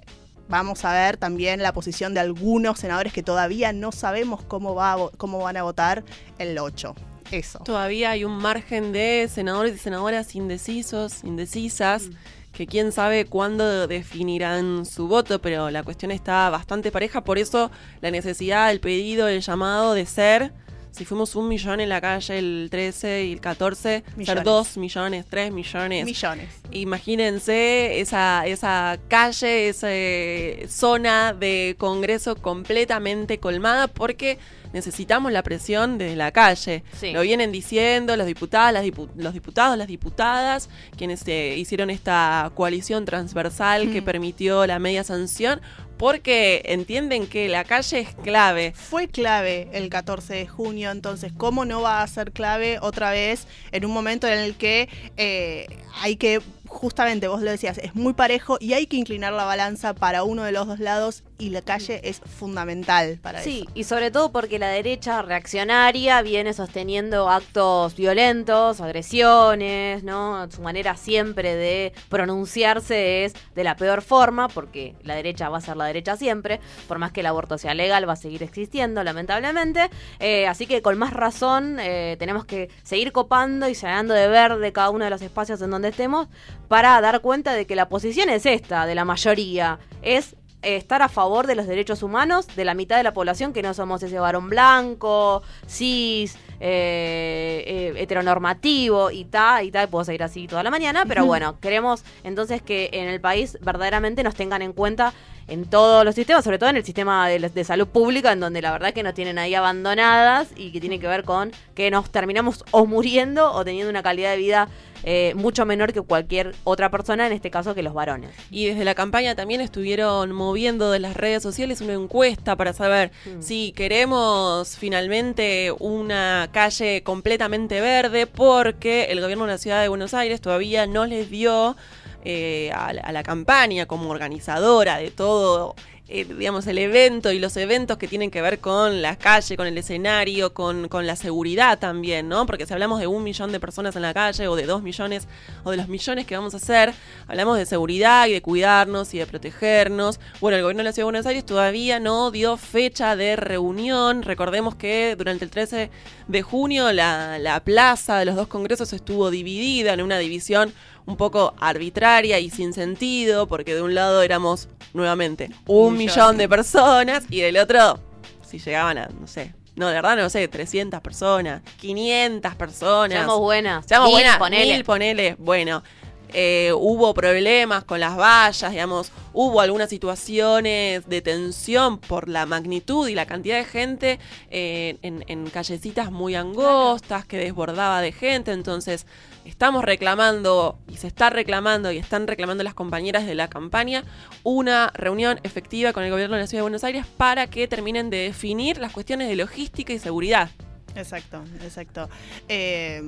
Vamos a ver también la posición de algunos senadores que todavía no sabemos cómo, va a vo- cómo van a votar el 8. Eso. Todavía hay un margen de senadores y senadoras indecisos, indecisas, que quién sabe cuándo definirán su voto, pero la cuestión está bastante pareja, por eso la necesidad, el pedido, el llamado de ser, si fuimos un millón en la calle el 13 y el 14, ser dos millones, tres millones. Millones. Imagínense esa, esa calle, esa eh, zona de Congreso completamente colmada porque necesitamos la presión desde la calle. Sí. Lo vienen diciendo los diputados, las dipu- los diputados, las diputadas, quienes eh, hicieron esta coalición transversal que permitió la media sanción, porque entienden que la calle es clave. Fue clave el 14 de junio, entonces, ¿cómo no va a ser clave otra vez en un momento en el que eh, hay que, justamente vos lo decías, es muy parejo y hay que inclinar la balanza para uno de los dos lados y la calle es fundamental para Sí, eso. y sobre todo porque la derecha reaccionaria viene sosteniendo actos violentos, agresiones, ¿no? Su manera siempre de pronunciarse es de la peor forma, porque la derecha va a ser la derecha siempre, por más que el aborto sea legal, va a seguir existiendo, lamentablemente. Eh, así que con más razón eh, tenemos que seguir copando y llenando de verde cada uno de los espacios en donde estemos para dar cuenta de que la posición es esta, de la mayoría, es eh, estar a favor de los derechos humanos de la mitad de la población que no somos ese varón blanco, cis, eh, eh, heteronormativo y ta, y ta, y puedo seguir así toda la mañana, pero bueno, queremos entonces que en el país verdaderamente nos tengan en cuenta en todos los sistemas, sobre todo en el sistema de, de salud pública, en donde la verdad que nos tienen ahí abandonadas y que tiene que ver con que nos terminamos o muriendo o teniendo una calidad de vida eh, mucho menor que cualquier otra persona, en este caso que los varones. Y desde la campaña también estuvieron moviendo de las redes sociales una encuesta para saber Mm. si queremos finalmente una calle completamente verde porque el gobierno de la ciudad de Buenos Aires todavía no les dio eh, a, la, a la campaña como organizadora de todo. Eh, digamos, el evento y los eventos que tienen que ver con la calle, con el escenario, con, con la seguridad también, ¿no? Porque si hablamos de un millón de personas en la calle o de dos millones o de los millones que vamos a hacer, hablamos de seguridad y de cuidarnos y de protegernos. Bueno, el gobierno de la Ciudad de Buenos Aires todavía no dio fecha de reunión. Recordemos que durante el 13 de junio la, la plaza de los dos congresos estuvo dividida en una división un poco arbitraria y sin sentido, porque de un lado éramos nuevamente un Un millón. millón. de personas y del otro, si llegaban a, no sé, no, de verdad no sé, 300 personas, 500 personas. Seamos buenas. Seamos buenas, ponele. mil, ponele. Bueno, eh, hubo problemas con las vallas, digamos, hubo algunas situaciones de tensión por la magnitud y la cantidad de gente eh, en, en callecitas muy angostas que desbordaba de gente, entonces estamos reclamando y se está reclamando y están reclamando las compañeras de la campaña una reunión efectiva con el gobierno de la Ciudad de Buenos Aires para que terminen de definir las cuestiones de logística y seguridad. Exacto, exacto. Eh,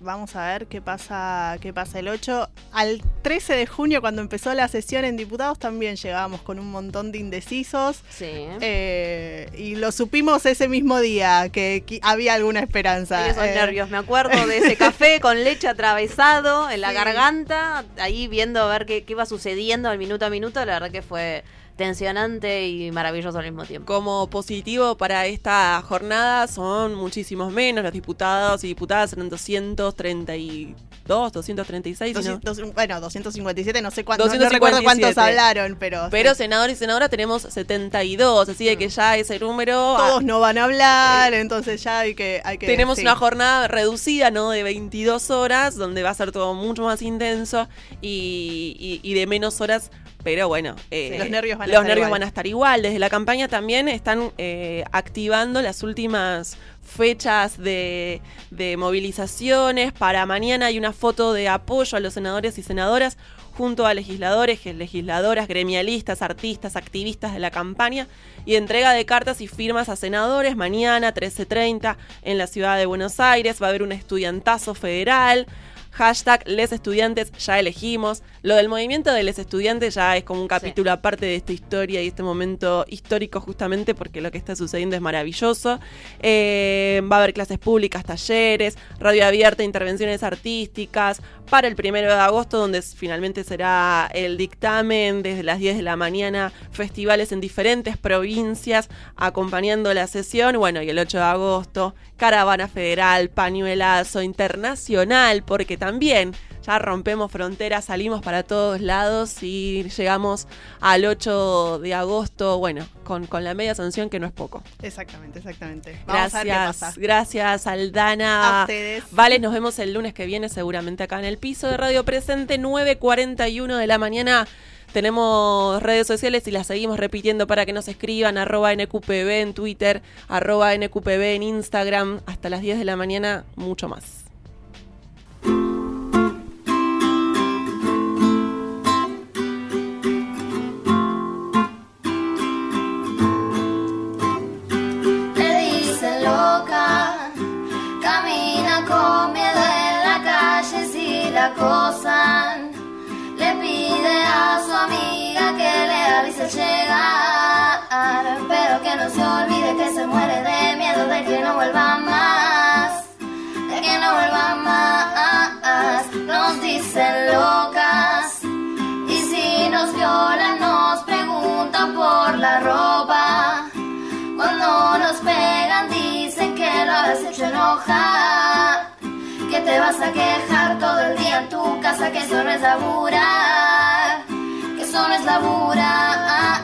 vamos a ver qué pasa, qué pasa el 8. Al 13 de junio, cuando empezó la sesión en diputados, también llegábamos con un montón de indecisos. Sí. Eh, y lo supimos ese mismo día, que, que había alguna esperanza. Y esos Eh, nervios, me acuerdo de ese café con leche atravesado en la Sí. garganta, ahí viendo a ver qué, qué iba sucediendo al minuto a minuto, la verdad que fue tensionante y maravilloso al mismo tiempo. Como positivo para esta jornada son muchísimos menos, los diputados y diputadas eran 232, 236, si no- 200, bueno, 257, no sé cuántos, no 257. recuerdo cuántos hablaron, pero, Pero sí. senadores y senadoras tenemos 72, así de que ya ese número... todos no van a hablar, entonces ya hay que... Hay que Tenemos sí. una jornada reducida, ¿no? De 22 horas, donde va a ser todo mucho más intenso y, y- y de menos horas. Pero bueno, eh, Sí, los nervios van a los estar nervios igual. van a estar igual. Desde la campaña también están eh, activando las últimas fechas de, de movilizaciones. Para mañana hay una foto de apoyo a los senadores y senadoras junto a legisladores, legisladoras, gremialistas, artistas, activistas de la campaña y entrega de cartas y firmas a senadores mañana 13.30 en la ciudad de Buenos Aires. Va a haber un estudiantazo federal. Hashtag Les Estudiantes ya elegimos. Lo del movimiento de Les Estudiantes ya es como un capítulo aparte de esta historia y este momento histórico justamente porque lo que está sucediendo es maravilloso. Eh, va a haber clases públicas, talleres, radio abierta, intervenciones artísticas. Para el primero de agosto, donde finalmente será el dictamen, desde las 10 de la mañana, festivales en diferentes provincias acompañando la sesión. Bueno, y el 8 de agosto, caravana federal, pañuelazo internacional, porque también ya rompemos fronteras, salimos para todos lados y llegamos al 8 de agosto, bueno, con, con la media sanción que no es poco. Exactamente, exactamente. Vamos a Gracias, pasa. gracias Aldana. A ustedes. Vale, nos vemos el lunes que viene seguramente acá en el piso de Radio Presente, 9.41 de la mañana. Tenemos redes sociales y las seguimos repitiendo para que nos escriban, arroba NQPB en Twitter, arroba NQPB en Instagram, hasta las 10 de la mañana, mucho más. Le pide a su amiga que le avise al llegar, pero que no se olvide que se muere de miedo de que no vuelva más, de que no vuelva más. Nos dicen locas y si nos violan nos preguntan por la ropa. Cuando nos pegan dicen que lo habrás hecho enojar Que te vas a quejar todo el día en tu casa Que eso no es laburar Que eso no es laburar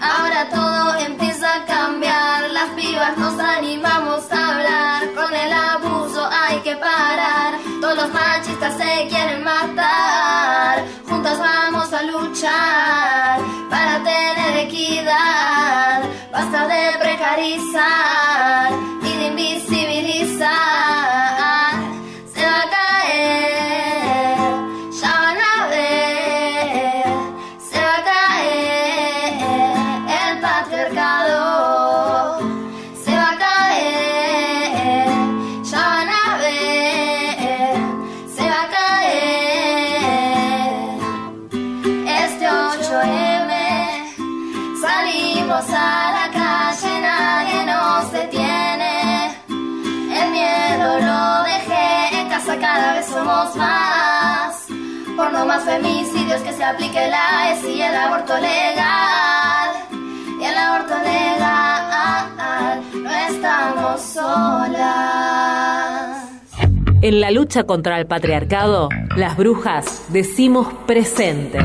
Ahora todo empieza a cambiar Las pibas nos animamos a hablar Con el abuso hay que parar Todos los machistas se quieren matar Juntas vamos a luchar Para tener equidad Basta de precarizar femicidios que se aplique la ESI y el aborto legal. Y el aborto legal, no estamos solas. En la lucha contra el patriarcado, las brujas decimos presente.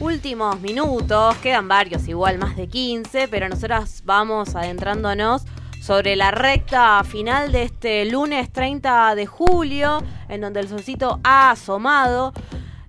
Últimos minutos, quedan varios, igual más de 15, pero nosotras vamos adentrándonos sobre la recta final de este lunes 30 de julio, en donde el solcito ha asomado.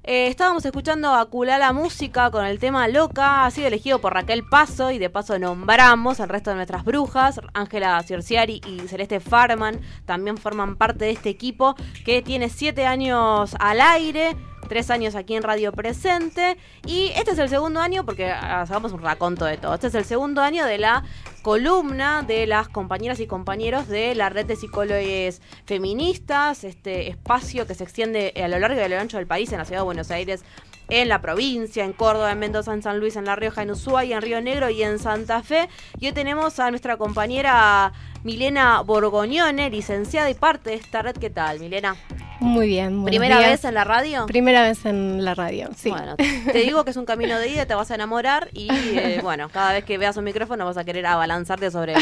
Eh, estábamos escuchando a Culala Música con el tema Loca, ha sido elegido por Raquel Paso y de paso nombramos al resto de nuestras brujas, Ángela Ciorciari y Celeste Farman, también forman parte de este equipo que tiene siete años al aire tres años aquí en Radio Presente. Y este es el segundo año, porque hagamos un raconto de todo. Este es el segundo año de la columna de las compañeras y compañeros de la red de psicólogos feministas, este espacio que se extiende a lo largo y a lo ancho del país, en la ciudad de Buenos Aires, en la provincia, en Córdoba, en Mendoza, en San Luis, en La Rioja, en Ushuaia, en Río Negro y en Santa Fe. Y hoy tenemos a nuestra compañera Milena Borgoñone, licenciada y parte de esta red. ¿Qué tal, Milena? Muy bien. ¿Primera días. vez en la radio? Primera vez en la radio, sí. Bueno, te digo que es un camino de ida, te vas a enamorar y eh, bueno, cada vez que veas un micrófono vas a querer abalanzarte sobre él.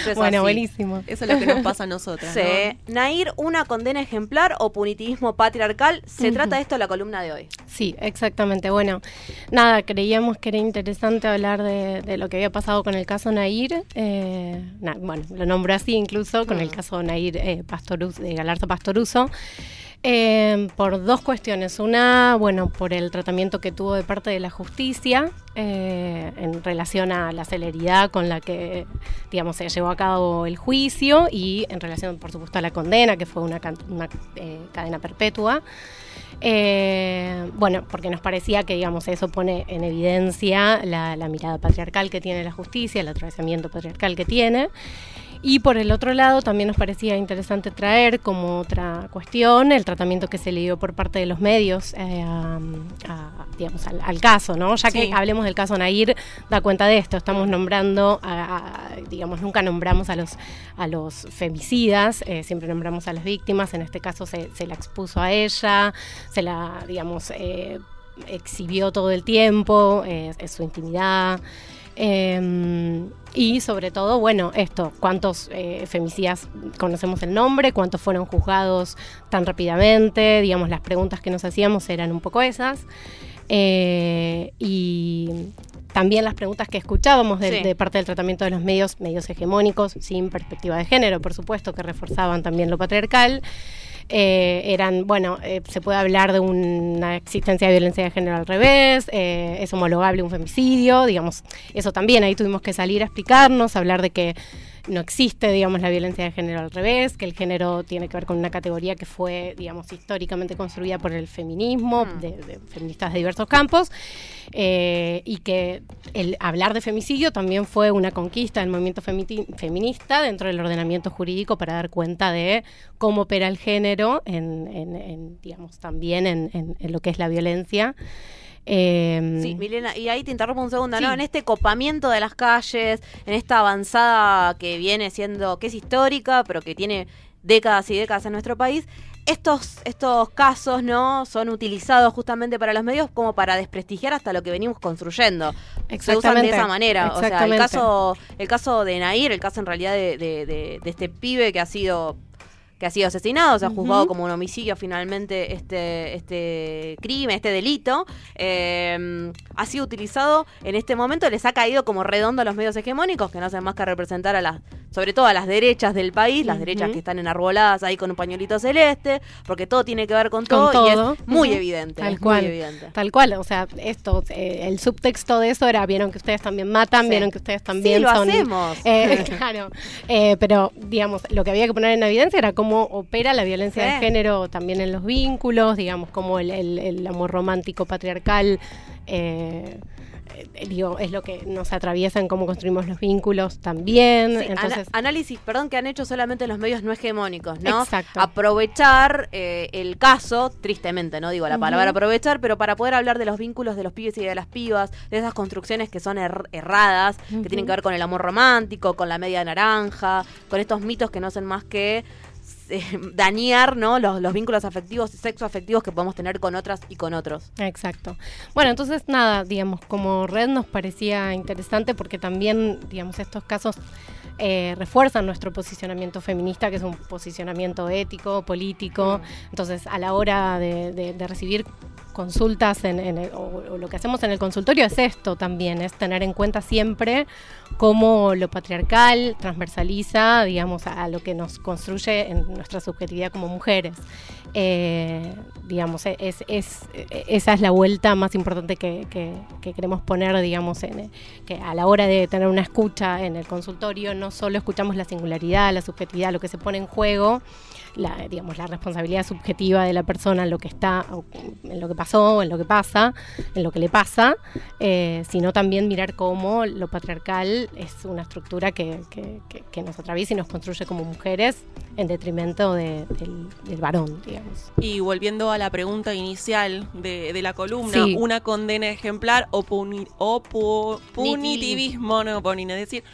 Eso es bueno, así. buenísimo. Eso es lo que nos pasa a nosotras. Sí. Nair, una condena ejemplar o punitivismo patriarcal. Se Ujú. trata de esto la columna de hoy. Sí, exactamente. Bueno, nada, creíamos que era interesante hablar de, de lo que había pasado con el caso Nair. eh, na- bueno, lo nombro así incluso, con el caso Nair eh, Pastoruz, de Galarza Pastoruso. eh, por dos cuestiones. Una, bueno, por el tratamiento que tuvo de parte de la justicia eh, en relación a la celeridad con la que, digamos, se llevó a cabo el juicio y en relación, por supuesto, a la condena, que fue una, eh, cadena perpetua. Eh, bueno, porque nos parecía que, digamos, eso pone en evidencia la, la mirada patriarcal que tiene la justicia, el atravesamiento patriarcal que tiene. Y por el otro lado, también nos parecía interesante traer como otra cuestión el tratamiento que se le dio por parte de los medios eh, a- a, digamos, al, al caso, ¿no? Ya que Sí. hablemos del caso Nair, da cuenta de esto. Estamos nombrando, a- a- digamos, nunca nombramos a los, a los femicidas, eh, siempre nombramos a las víctimas. En este caso se, se la expuso a ella, se la, digamos, eh, exhibió todo el tiempo, eh, es su intimidad. Eh, y sobre todo, bueno, esto, cuántos eh, femicidas conocemos el nombre, cuántos fueron juzgados tan rápidamente, digamos, las preguntas que nos hacíamos eran un poco esas. Eh, y también las preguntas que escuchábamos de, Sí. de parte del tratamiento de los medios, medios hegemónicos, sin perspectiva de género, por supuesto, que reforzaban también lo patriarcal. Eh, eran, bueno, eh, se puede hablar de una existencia de violencia de género al revés, eh, es homologable un femicidio, digamos, eso también, ahí tuvimos que salir a explicarnos, hablar de que no existe, digamos, la violencia de género al revés, que el género tiene que ver con una categoría que fue, digamos, históricamente construida por el feminismo, de, de feministas de diversos campos, eh, y que el hablar de femicidio también fue una conquista del movimiento feminista dentro del ordenamiento jurídico para dar cuenta de cómo opera el género en, en- en, digamos, también en lo que es la violencia. Eh, Sí, Milena, y ahí te interrumpo un segundo, ¿no? En este copamiento de las calles, en esta avanzada que viene siendo, que es histórica, pero que tiene décadas y décadas en nuestro país, estos, estos casos, ¿no? Son utilizados justamente para los medios como para desprestigiar hasta lo que venimos construyendo. Se usan de Exactamente, esa manera. O sea, el exactamente. caso, el caso de Nair, el caso en realidad de, de- de- de este pibe que ha sido que ha sido asesinado, se ha juzgado como un homicidio finalmente este, este crimen, este delito, eh, ha sido utilizado en este momento, les ha caído como redondo a los medios hegemónicos, que no hacen más que representar a las, sobre todo a las derechas del país, las derechas que están enarboladas ahí con un pañuelito celeste, porque todo tiene que ver con, con todo, todo. y es muy evidente. Tal cual. Muy evidente. Tal cual, o sea, esto, eh, el subtexto de eso era, vieron que ustedes también matan, Sí. vieron que ustedes también Sí, lo son... hacemos. Eh, claro, Eh, pero digamos, lo que había que poner en evidencia era cómo opera la violencia Sí. de género también en los vínculos, digamos, cómo el, el- el amor romántico patriarcal... eh, eh, digo, es lo que nos atraviesa en cómo construimos los vínculos también. Sí, Entonces, análisis, perdón, que han hecho solamente los medios no hegemónicos, ¿no? Exacto. Aprovechar eh, el caso, tristemente, no digo la palabra aprovechar, pero para poder hablar de los vínculos de los pibes y de las pibas, de esas construcciones que son er- erradas, que tienen que ver con el amor romántico, con la media naranja, con estos mitos que no hacen más que eh, dañar ¿no? los, los vínculos afectivos, sexoafectivos que podemos tener con otras y con otros. Exacto. Bueno, entonces nada, digamos, como red nos parecía interesante porque también, digamos, estos casos eh, refuerzan nuestro posicionamiento feminista, que es un posicionamiento ético, político. Entonces, a la hora de, de- de recibir consultas en, en el- o, lo que hacemos en el consultorio es esto también, es tener en cuenta siempre cómo lo patriarcal transversaliza, digamos, a, a lo que nos construye en nuestra subjetividad como mujeres. Eh, digamos, e- es, e- esa es la vuelta más importante que, que- que queremos poner, digamos, en, que a la hora de tener una escucha en el consultorio, no solo escuchamos la singularidad, la subjetividad, lo que se pone en juego, la, digamos, la responsabilidad subjetiva de la persona en lo que está, en lo que pasó, en lo que pasa, en lo que le pasa, eh, sino también mirar cómo lo patriarcal es una estructura que, nos atraviesa y nos construye como mujeres en detrimento de- del, del varón, digamos. Y volviendo a la pregunta inicial de, de la columna, Sí. una condena ejemplar o, puni- o pu- punitivismo, no puedo ni decir,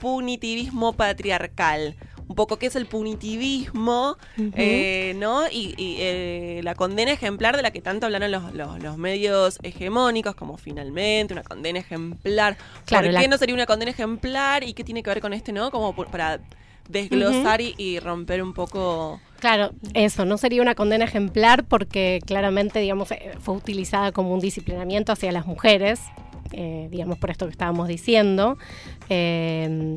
punitivismo patriarcal. Un poco qué es el punitivismo, eh, ¿no? Y, y, eh, la condena ejemplar de la que tanto hablaron los, los- los medios hegemónicos, como finalmente, una condena ejemplar. Claro, ¿Por la- qué no sería una condena ejemplar? ¿Y qué tiene que ver con este, no? Como por- para desglosar y, y romper un poco... Claro, eso, no sería una condena ejemplar porque claramente, digamos, eh, fue utilizada como un disciplinamiento hacia las mujeres, eh, digamos, por esto que estábamos diciendo. Eh,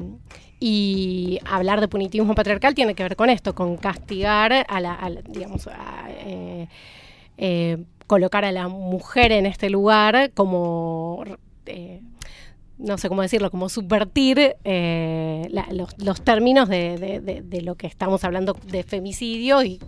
y hablar de punitivismo patriarcal tiene que ver con esto, con castigar a la, a la- digamos, a, eh, eh, colocar a la mujer en este lugar como... eh, no sé cómo decirlo, como subvertir eh, la- los, los términos de, de- de- de lo que estamos hablando de femicidio y,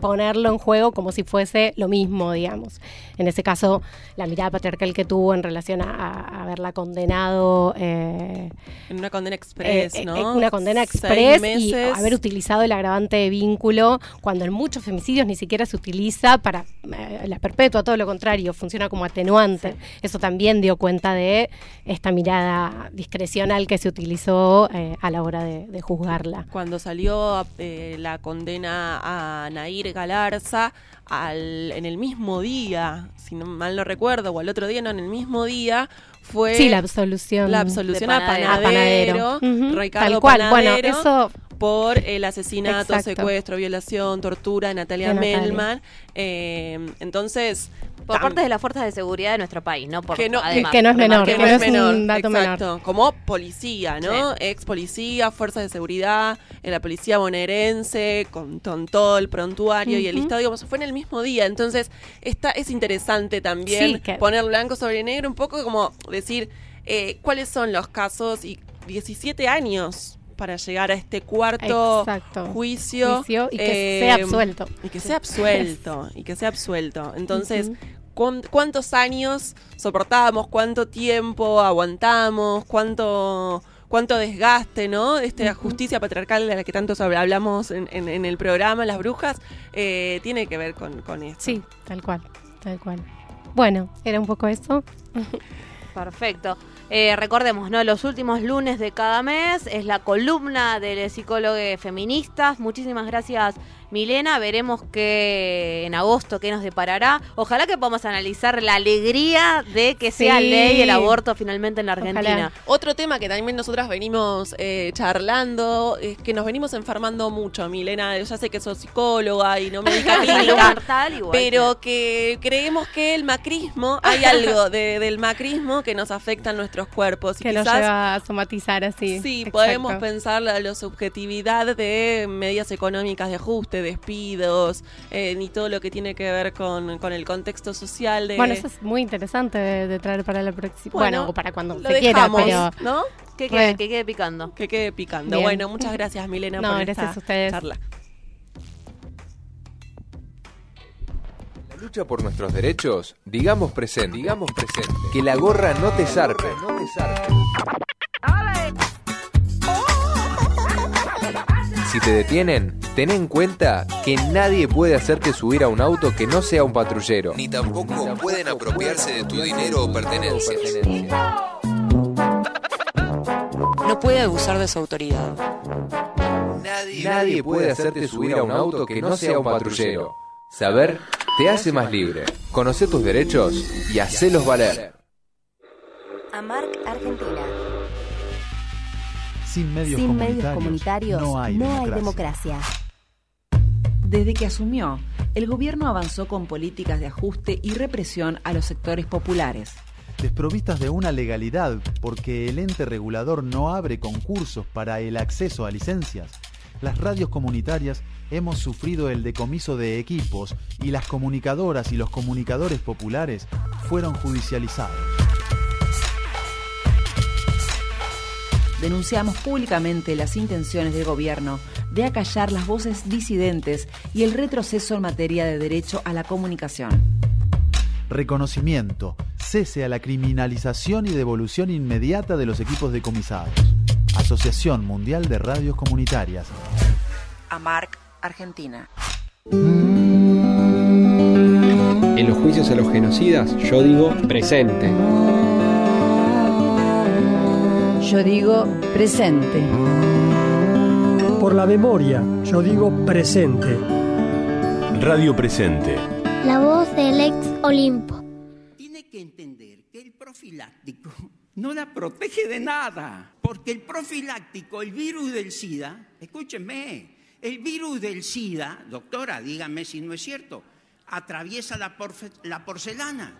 ponerlo en juego como si fuese lo mismo, digamos. En ese caso, la mirada patriarcal que tuvo en relación a, a haberla condenado. eh, En una condena express, eh, ¿no? eh, una condena express y haber utilizado el agravante de vínculo cuando en muchos femicidios ni siquiera se utiliza para eh, la perpetua, todo lo contrario, funciona como atenuante. Eso también dio cuenta de esta mirada discrecional que se utilizó a la hora de, de juzgarla. Cuando salió la condena a Nair Galarza al, en el mismo día, si no mal no recuerdo, o al otro día, no, en el mismo día, fue Sí, la absolución. la absolución a Panadero. Panadero, A Panadero. Ujú, Ricardo tal cual. Bueno, eso- por el asesinato, Exacto. secuestro, violación, tortura de Natalia De Natalia. Melman. Eh, entonces, Por tam- parte de las fuerzas de seguridad de nuestro país, ¿no? Por, que no, además, que no es menor, que que no es es un menor, dato menor. exacto. Como policía, ¿no? Ex policía, fuerzas de seguridad, en la policía bonaerense, con, con todo el prontuario y el listado, digamos, fue en el mismo día. Entonces, está, es interesante también Sí, que- poner blanco sobre negro, un poco como decir eh, cuáles son los casos y 17 años para llegar a este cuarto Exacto. juicio, Juicio y que eh, sea absuelto. y que sea absuelto y que sea absuelto entonces cuántos años soportamos cuánto tiempo aguantamos cuánto cuánto desgaste no esta justicia patriarcal de la que tanto hablamos en, en- en el programa las brujas eh, tiene que ver con, con esto Sí, tal cual, tal cual. Bueno, era un poco eso. Perfecto. Eh, recordemos, ¿no? Los últimos lunes de cada mes es la columna de psicólogos feministas. Muchísimas gracias, Milena. Veremos que en agosto qué nos deparará. Ojalá que podamos analizar la alegría de que sea ley el aborto finalmente en la Argentina. Ojalá. Otro tema que también nosotras venimos eh, charlando es que nos venimos enfermando mucho, Milena. Yo ya sé que sos psicóloga y no médica clínica, pero que creemos que el macrismo, hay algo de- del macrismo que nos afecta en nuestros cuerpos. Y Que nos quizás lleva a somatizar así. Sí, Exacto. podemos pensar la, la subjetividad de medidas económicas de ajuste, despidos, eh, ni todo lo que tiene que ver con, con el contexto social de... Bueno, eso es muy interesante de, de traer para la próxima. Bueno, Bueno, o para cuando lo se quiera, dejamos, pero. ¿no? Que quede, que quede picando. Que quede picando. Bien. Bueno, muchas gracias, Milena, No, por gracias esta a ustedes. charla. La lucha por nuestros derechos, digamos presente, digamos presente. Que la gorra no te zarpe, no te zarpe. Si te detienen, ten en cuenta que nadie puede hacerte subir a un auto que no sea un patrullero. Ni tampoco pueden apropiarse de tu dinero o pertenencias. No puede abusar de su autoridad. Nadie puede hacerte subir a un auto que no sea un patrullero. Saber te hace más libre. Conoce tus derechos y hacelos valer. AMARC Argentina. Sin medios Sin comunitarios, medios comunitarios no hay democracia. democracia. Desde que asumió el gobierno avanzó con políticas de ajuste y represión a los sectores populares. Desprovistas de una legalidad porque el ente regulador no abre concursos para el acceso a licencias, las radios comunitarias hemos sufrido el decomiso de equipos y las comunicadoras y los comunicadores populares fueron judicializados. Denunciamos públicamente las intenciones del gobierno de acallar las voces disidentes y el retroceso en materia de derecho a la comunicación. Reconocimiento, cese a la criminalización y devolución inmediata de los equipos decomisados. Asociación Mundial de Radios Comunitarias. AMARC, Argentina. En los juicios a los genocidas, yo digo presente. Yo digo presente. Por la memoria, yo digo presente. Radio Presente. La voz del ex Olimpo. Tiene que entender que el profiláctico no la protege de nada, porque el profiláctico, el virus del SIDA, escúchenme, el virus del SIDA, doctora, dígame si no es cierto, atraviesa la, porfe- la porcelana.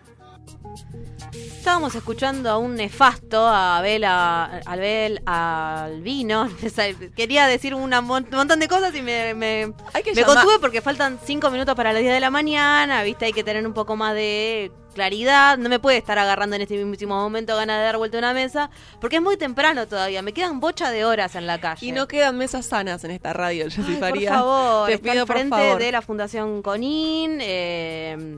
Estábamos escuchando a un nefasto, a Abel, a, Abel Albino. Quería decir un montón de cosas y me, me, que me contuve porque faltan cinco minutos para las 10 de la mañana. Viste, hay que tener un poco más de claridad. No me puede estar agarrando en este mismo momento ganas de dar vuelta una mesa porque es muy temprano todavía. Me quedan bocha de horas en la calle. Y no quedan mesas sanas en esta radio, Ay, por favor, Te pido al por frente favor. de la Fundación Conin, eh,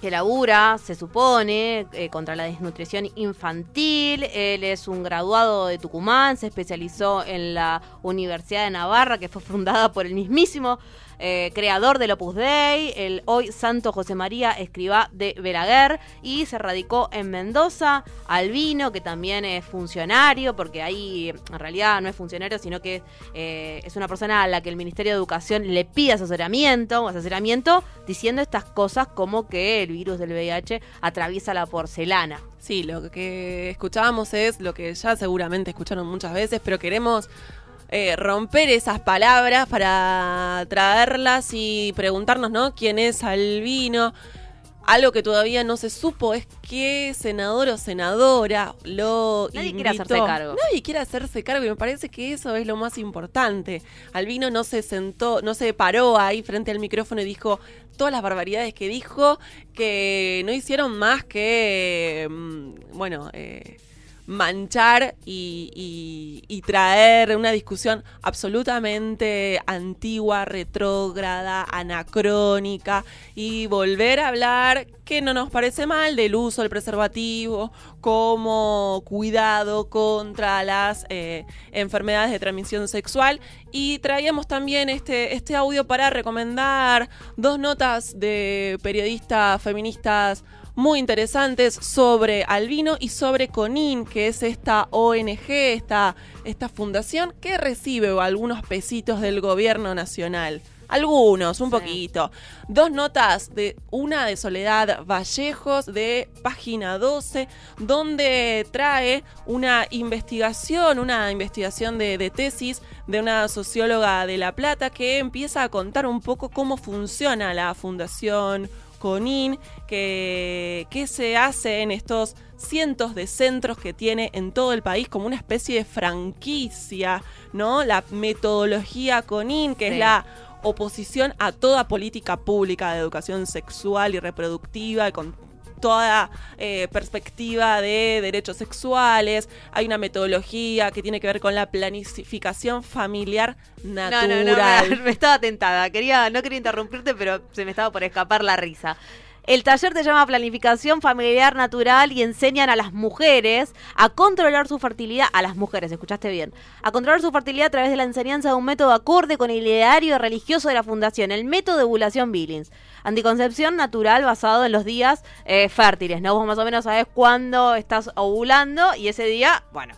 que labura, se supone, eh, contra la desnutrición infantil. Él es un graduado de Tucumán, se especializó en la Universidad de Navarra, que fue fundada por el mismísimo eh, creador del Opus Dei, el hoy santo José María Escribá de Belaguer, y se radicó en Mendoza, Albino, que también es funcionario, porque ahí en realidad no es funcionario, sino que eh, es una persona a la que el Ministerio de Educación le pide asesoramiento, asesoramiento diciendo estas cosas como que el virus del VIH atraviesa la porcelana. Sí, lo que escuchábamos es lo que ya seguramente escucharon muchas veces, pero queremos eh, romper esas palabras para traerlas y preguntarnos, ¿no? ¿Quién es Albino? Algo que todavía no se supo es qué senador o senadora lo Nadie quiere invitó. hacerse cargo. Nadie quiere hacerse cargo y me parece que eso es lo más importante. Albino no se sentó, no se paró ahí frente al micrófono y dijo todas las barbaridades que dijo que no hicieron más que, mm, bueno, eh, manchar y, y- traer una discusión absolutamente antigua, retrógrada, anacrónica y volver a hablar que no nos parece mal del uso del preservativo como cuidado contra las eh, enfermedades de transmisión sexual. Y traíamos también este, este audio para recomendar dos notas de periodistas feministas muy interesantes sobre Albino y sobre CONIN, que es esta ONG, esta, esta fundación que recibe algunos pesitos del gobierno nacional. Algunos, un poquito. Dos notas, de una de Soledad Vallejos, de página 12, donde trae una investigación, una investigación de, de tesis de una socióloga de La Plata que empieza a contar un poco cómo funciona la fundación CONIN, que, que se hace en estos cientos de centros que tiene en todo el país como una especie de franquicia, ¿no? La metodología CONIN, que Sí. es la oposición a toda política pública de educación sexual y reproductiva y con toda eh, perspectiva de derechos sexuales. Hay una metodología que tiene que ver con la planificación familiar No, natural. no, no, me, me estaba tentada. Quería, no quería interrumpirte, pero se me estaba por escapar la risa. El taller te llama Planificación Familiar Natural y enseñan a las mujeres a controlar su fertilidad, a las mujeres, escuchaste bien, a controlar su fertilidad a través de la enseñanza de un método acorde con el ideario religioso de la fundación, el método de ovulación Billings. Anticoncepción natural basado en los días eh, fértiles, ¿no? Vos más o menos sabés cuándo estás ovulando y ese día, bueno,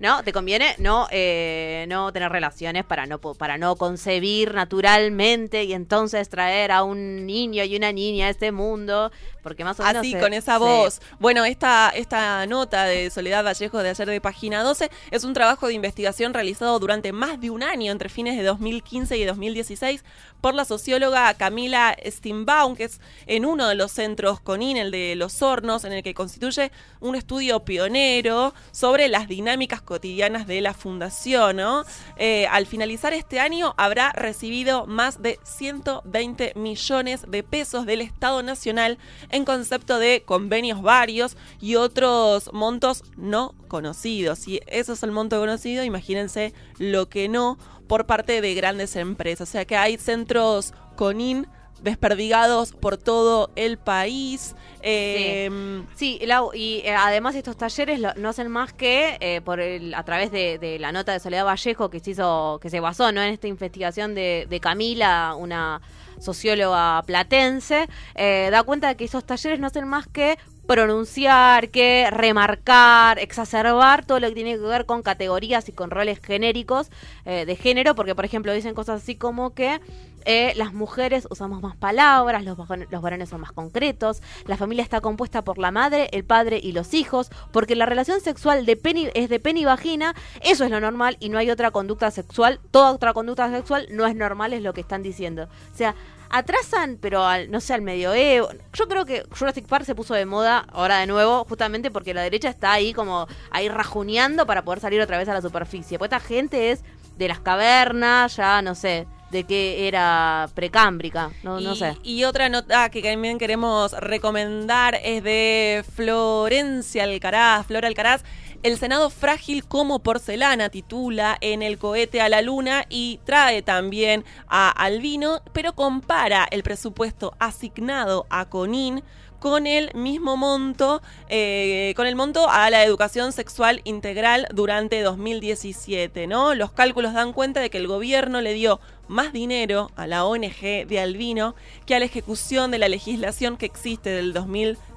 ¿no? Te conviene no, eh, no tener relaciones para no, para no concebir naturalmente y entonces traer a un niño y una niña a este mundo, porque más o menos... Así, se- con esa se- voz. Bueno, esta, esta nota de Soledad Vallejo de ayer de página 12 es un trabajo de investigación realizado durante más de un año, entre fines de 2015 y 2016, por la socióloga Camila Stimbaum, que es en uno de los centros CONIN, el de Los Hornos, en el que constituye un estudio pionero sobre las dinámicas cotidianas de la fundación. ¿no? Eh, al finalizar este año habrá recibido más de 120 millones de pesos del Estado Nacional en concepto de convenios varios y otros montos no conocidos. Si eso es el monto conocido, imagínense lo que no por parte de grandes empresas. O sea que hay centros CONIN desperdigados por todo el país. Eh, Sí, Lau, y eh, además estos talleres lo- no hacen más que eh, por el, a través de, la nota de Soledad Vallejo que se hizo, que se basó ¿no? en esta investigación de Camila, una socióloga platense, eh, da cuenta de que esos talleres no hacen más que pronunciar, que remarcar, exacerbar todo lo que tiene que ver con categorías y con roles genéricos eh, de género, porque por ejemplo dicen cosas así como que eh, las mujeres usamos más palabras, los, los varones son más concretos, la familia está compuesta por la madre, el padre y los hijos, porque la relación sexual de es de pene y vagina, eso es lo normal y no hay otra conducta sexual, toda otra conducta sexual no es normal, es lo que están diciendo. O sea, atrasan, pero al, no sé, al medioevo. Yo creo que Jurassic Park se puso de moda ahora de nuevo, justamente porque la derecha está ahí como ahí rajuneando para poder salir otra vez a la superficie. Porque esta gente es de las cavernas, ya no sé, de qué era precámbrica, no, no sé. y otra nota que también queremos recomendar es de Florencia Alcaraz, Flora Alcaraz. El Senado frágil como porcelana titula en el cohete a la luna y trae también a Albino, pero compara el presupuesto asignado a Conin con el mismo monto, eh, con el monto a la educación sexual integral durante 2017, ¿no? Los cálculos dan cuenta de que el gobierno le dio más dinero a la ONG de Albino que a la ejecución de la legislación que existe del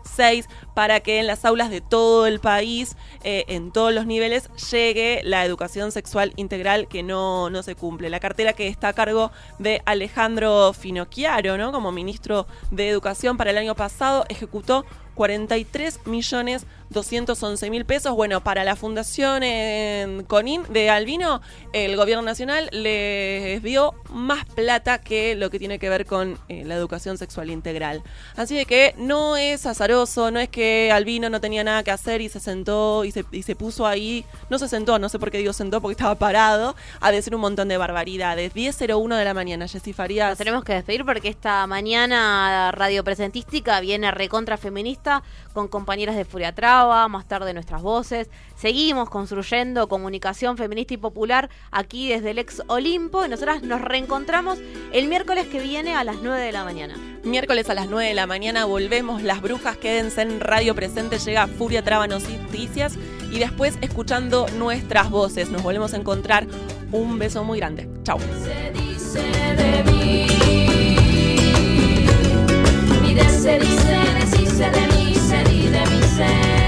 2006 para que en las aulas de todo el país, eh, en todos los niveles, llegue la educación sexual integral que no, no se cumple. La cartera que está a cargo de Alejandro Finocchiaro, ¿no? Como ministro de Educación para el año pasado, ejecutó 43 millones 211 mil pesos. Bueno, para la fundación Conin de Albino, el gobierno nacional les dio más plata que lo que tiene que ver con eh, la educación sexual integral. Así de que no es azaroso, no es que Albino no tenía nada que hacer y se sentó y se, y se puso ahí, no se sentó, no sé por qué digo sentó, porque estaba parado, a decir un montón de barbaridades. 10.01 de la mañana, Jessy Farías. Nos tenemos que despedir porque esta mañana Radio Presentística viene recontra feminista con compañeras de Furia Cava, más tarde nuestras voces. Seguimos construyendo comunicación feminista y popular aquí desde el ex Olimpo y nosotras nos reencontramos el miércoles que viene a las 9 de la mañana. Miércoles a las 9 de la mañana volvemos, las brujas quédense en Radio Presente, llega Furia Trábanos y Noticias y después escuchando nuestras voces. Nos volvemos a encontrar. Un beso muy grande. Chao. Se dice de mí. De se dice, de se de mí, se di de mi.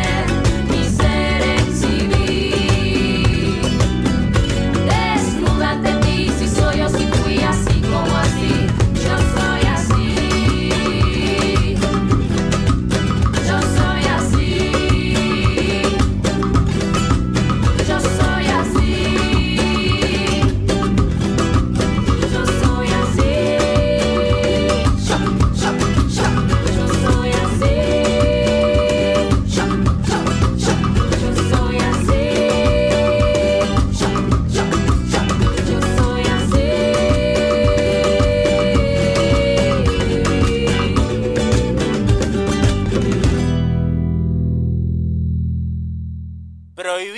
sobrevivir.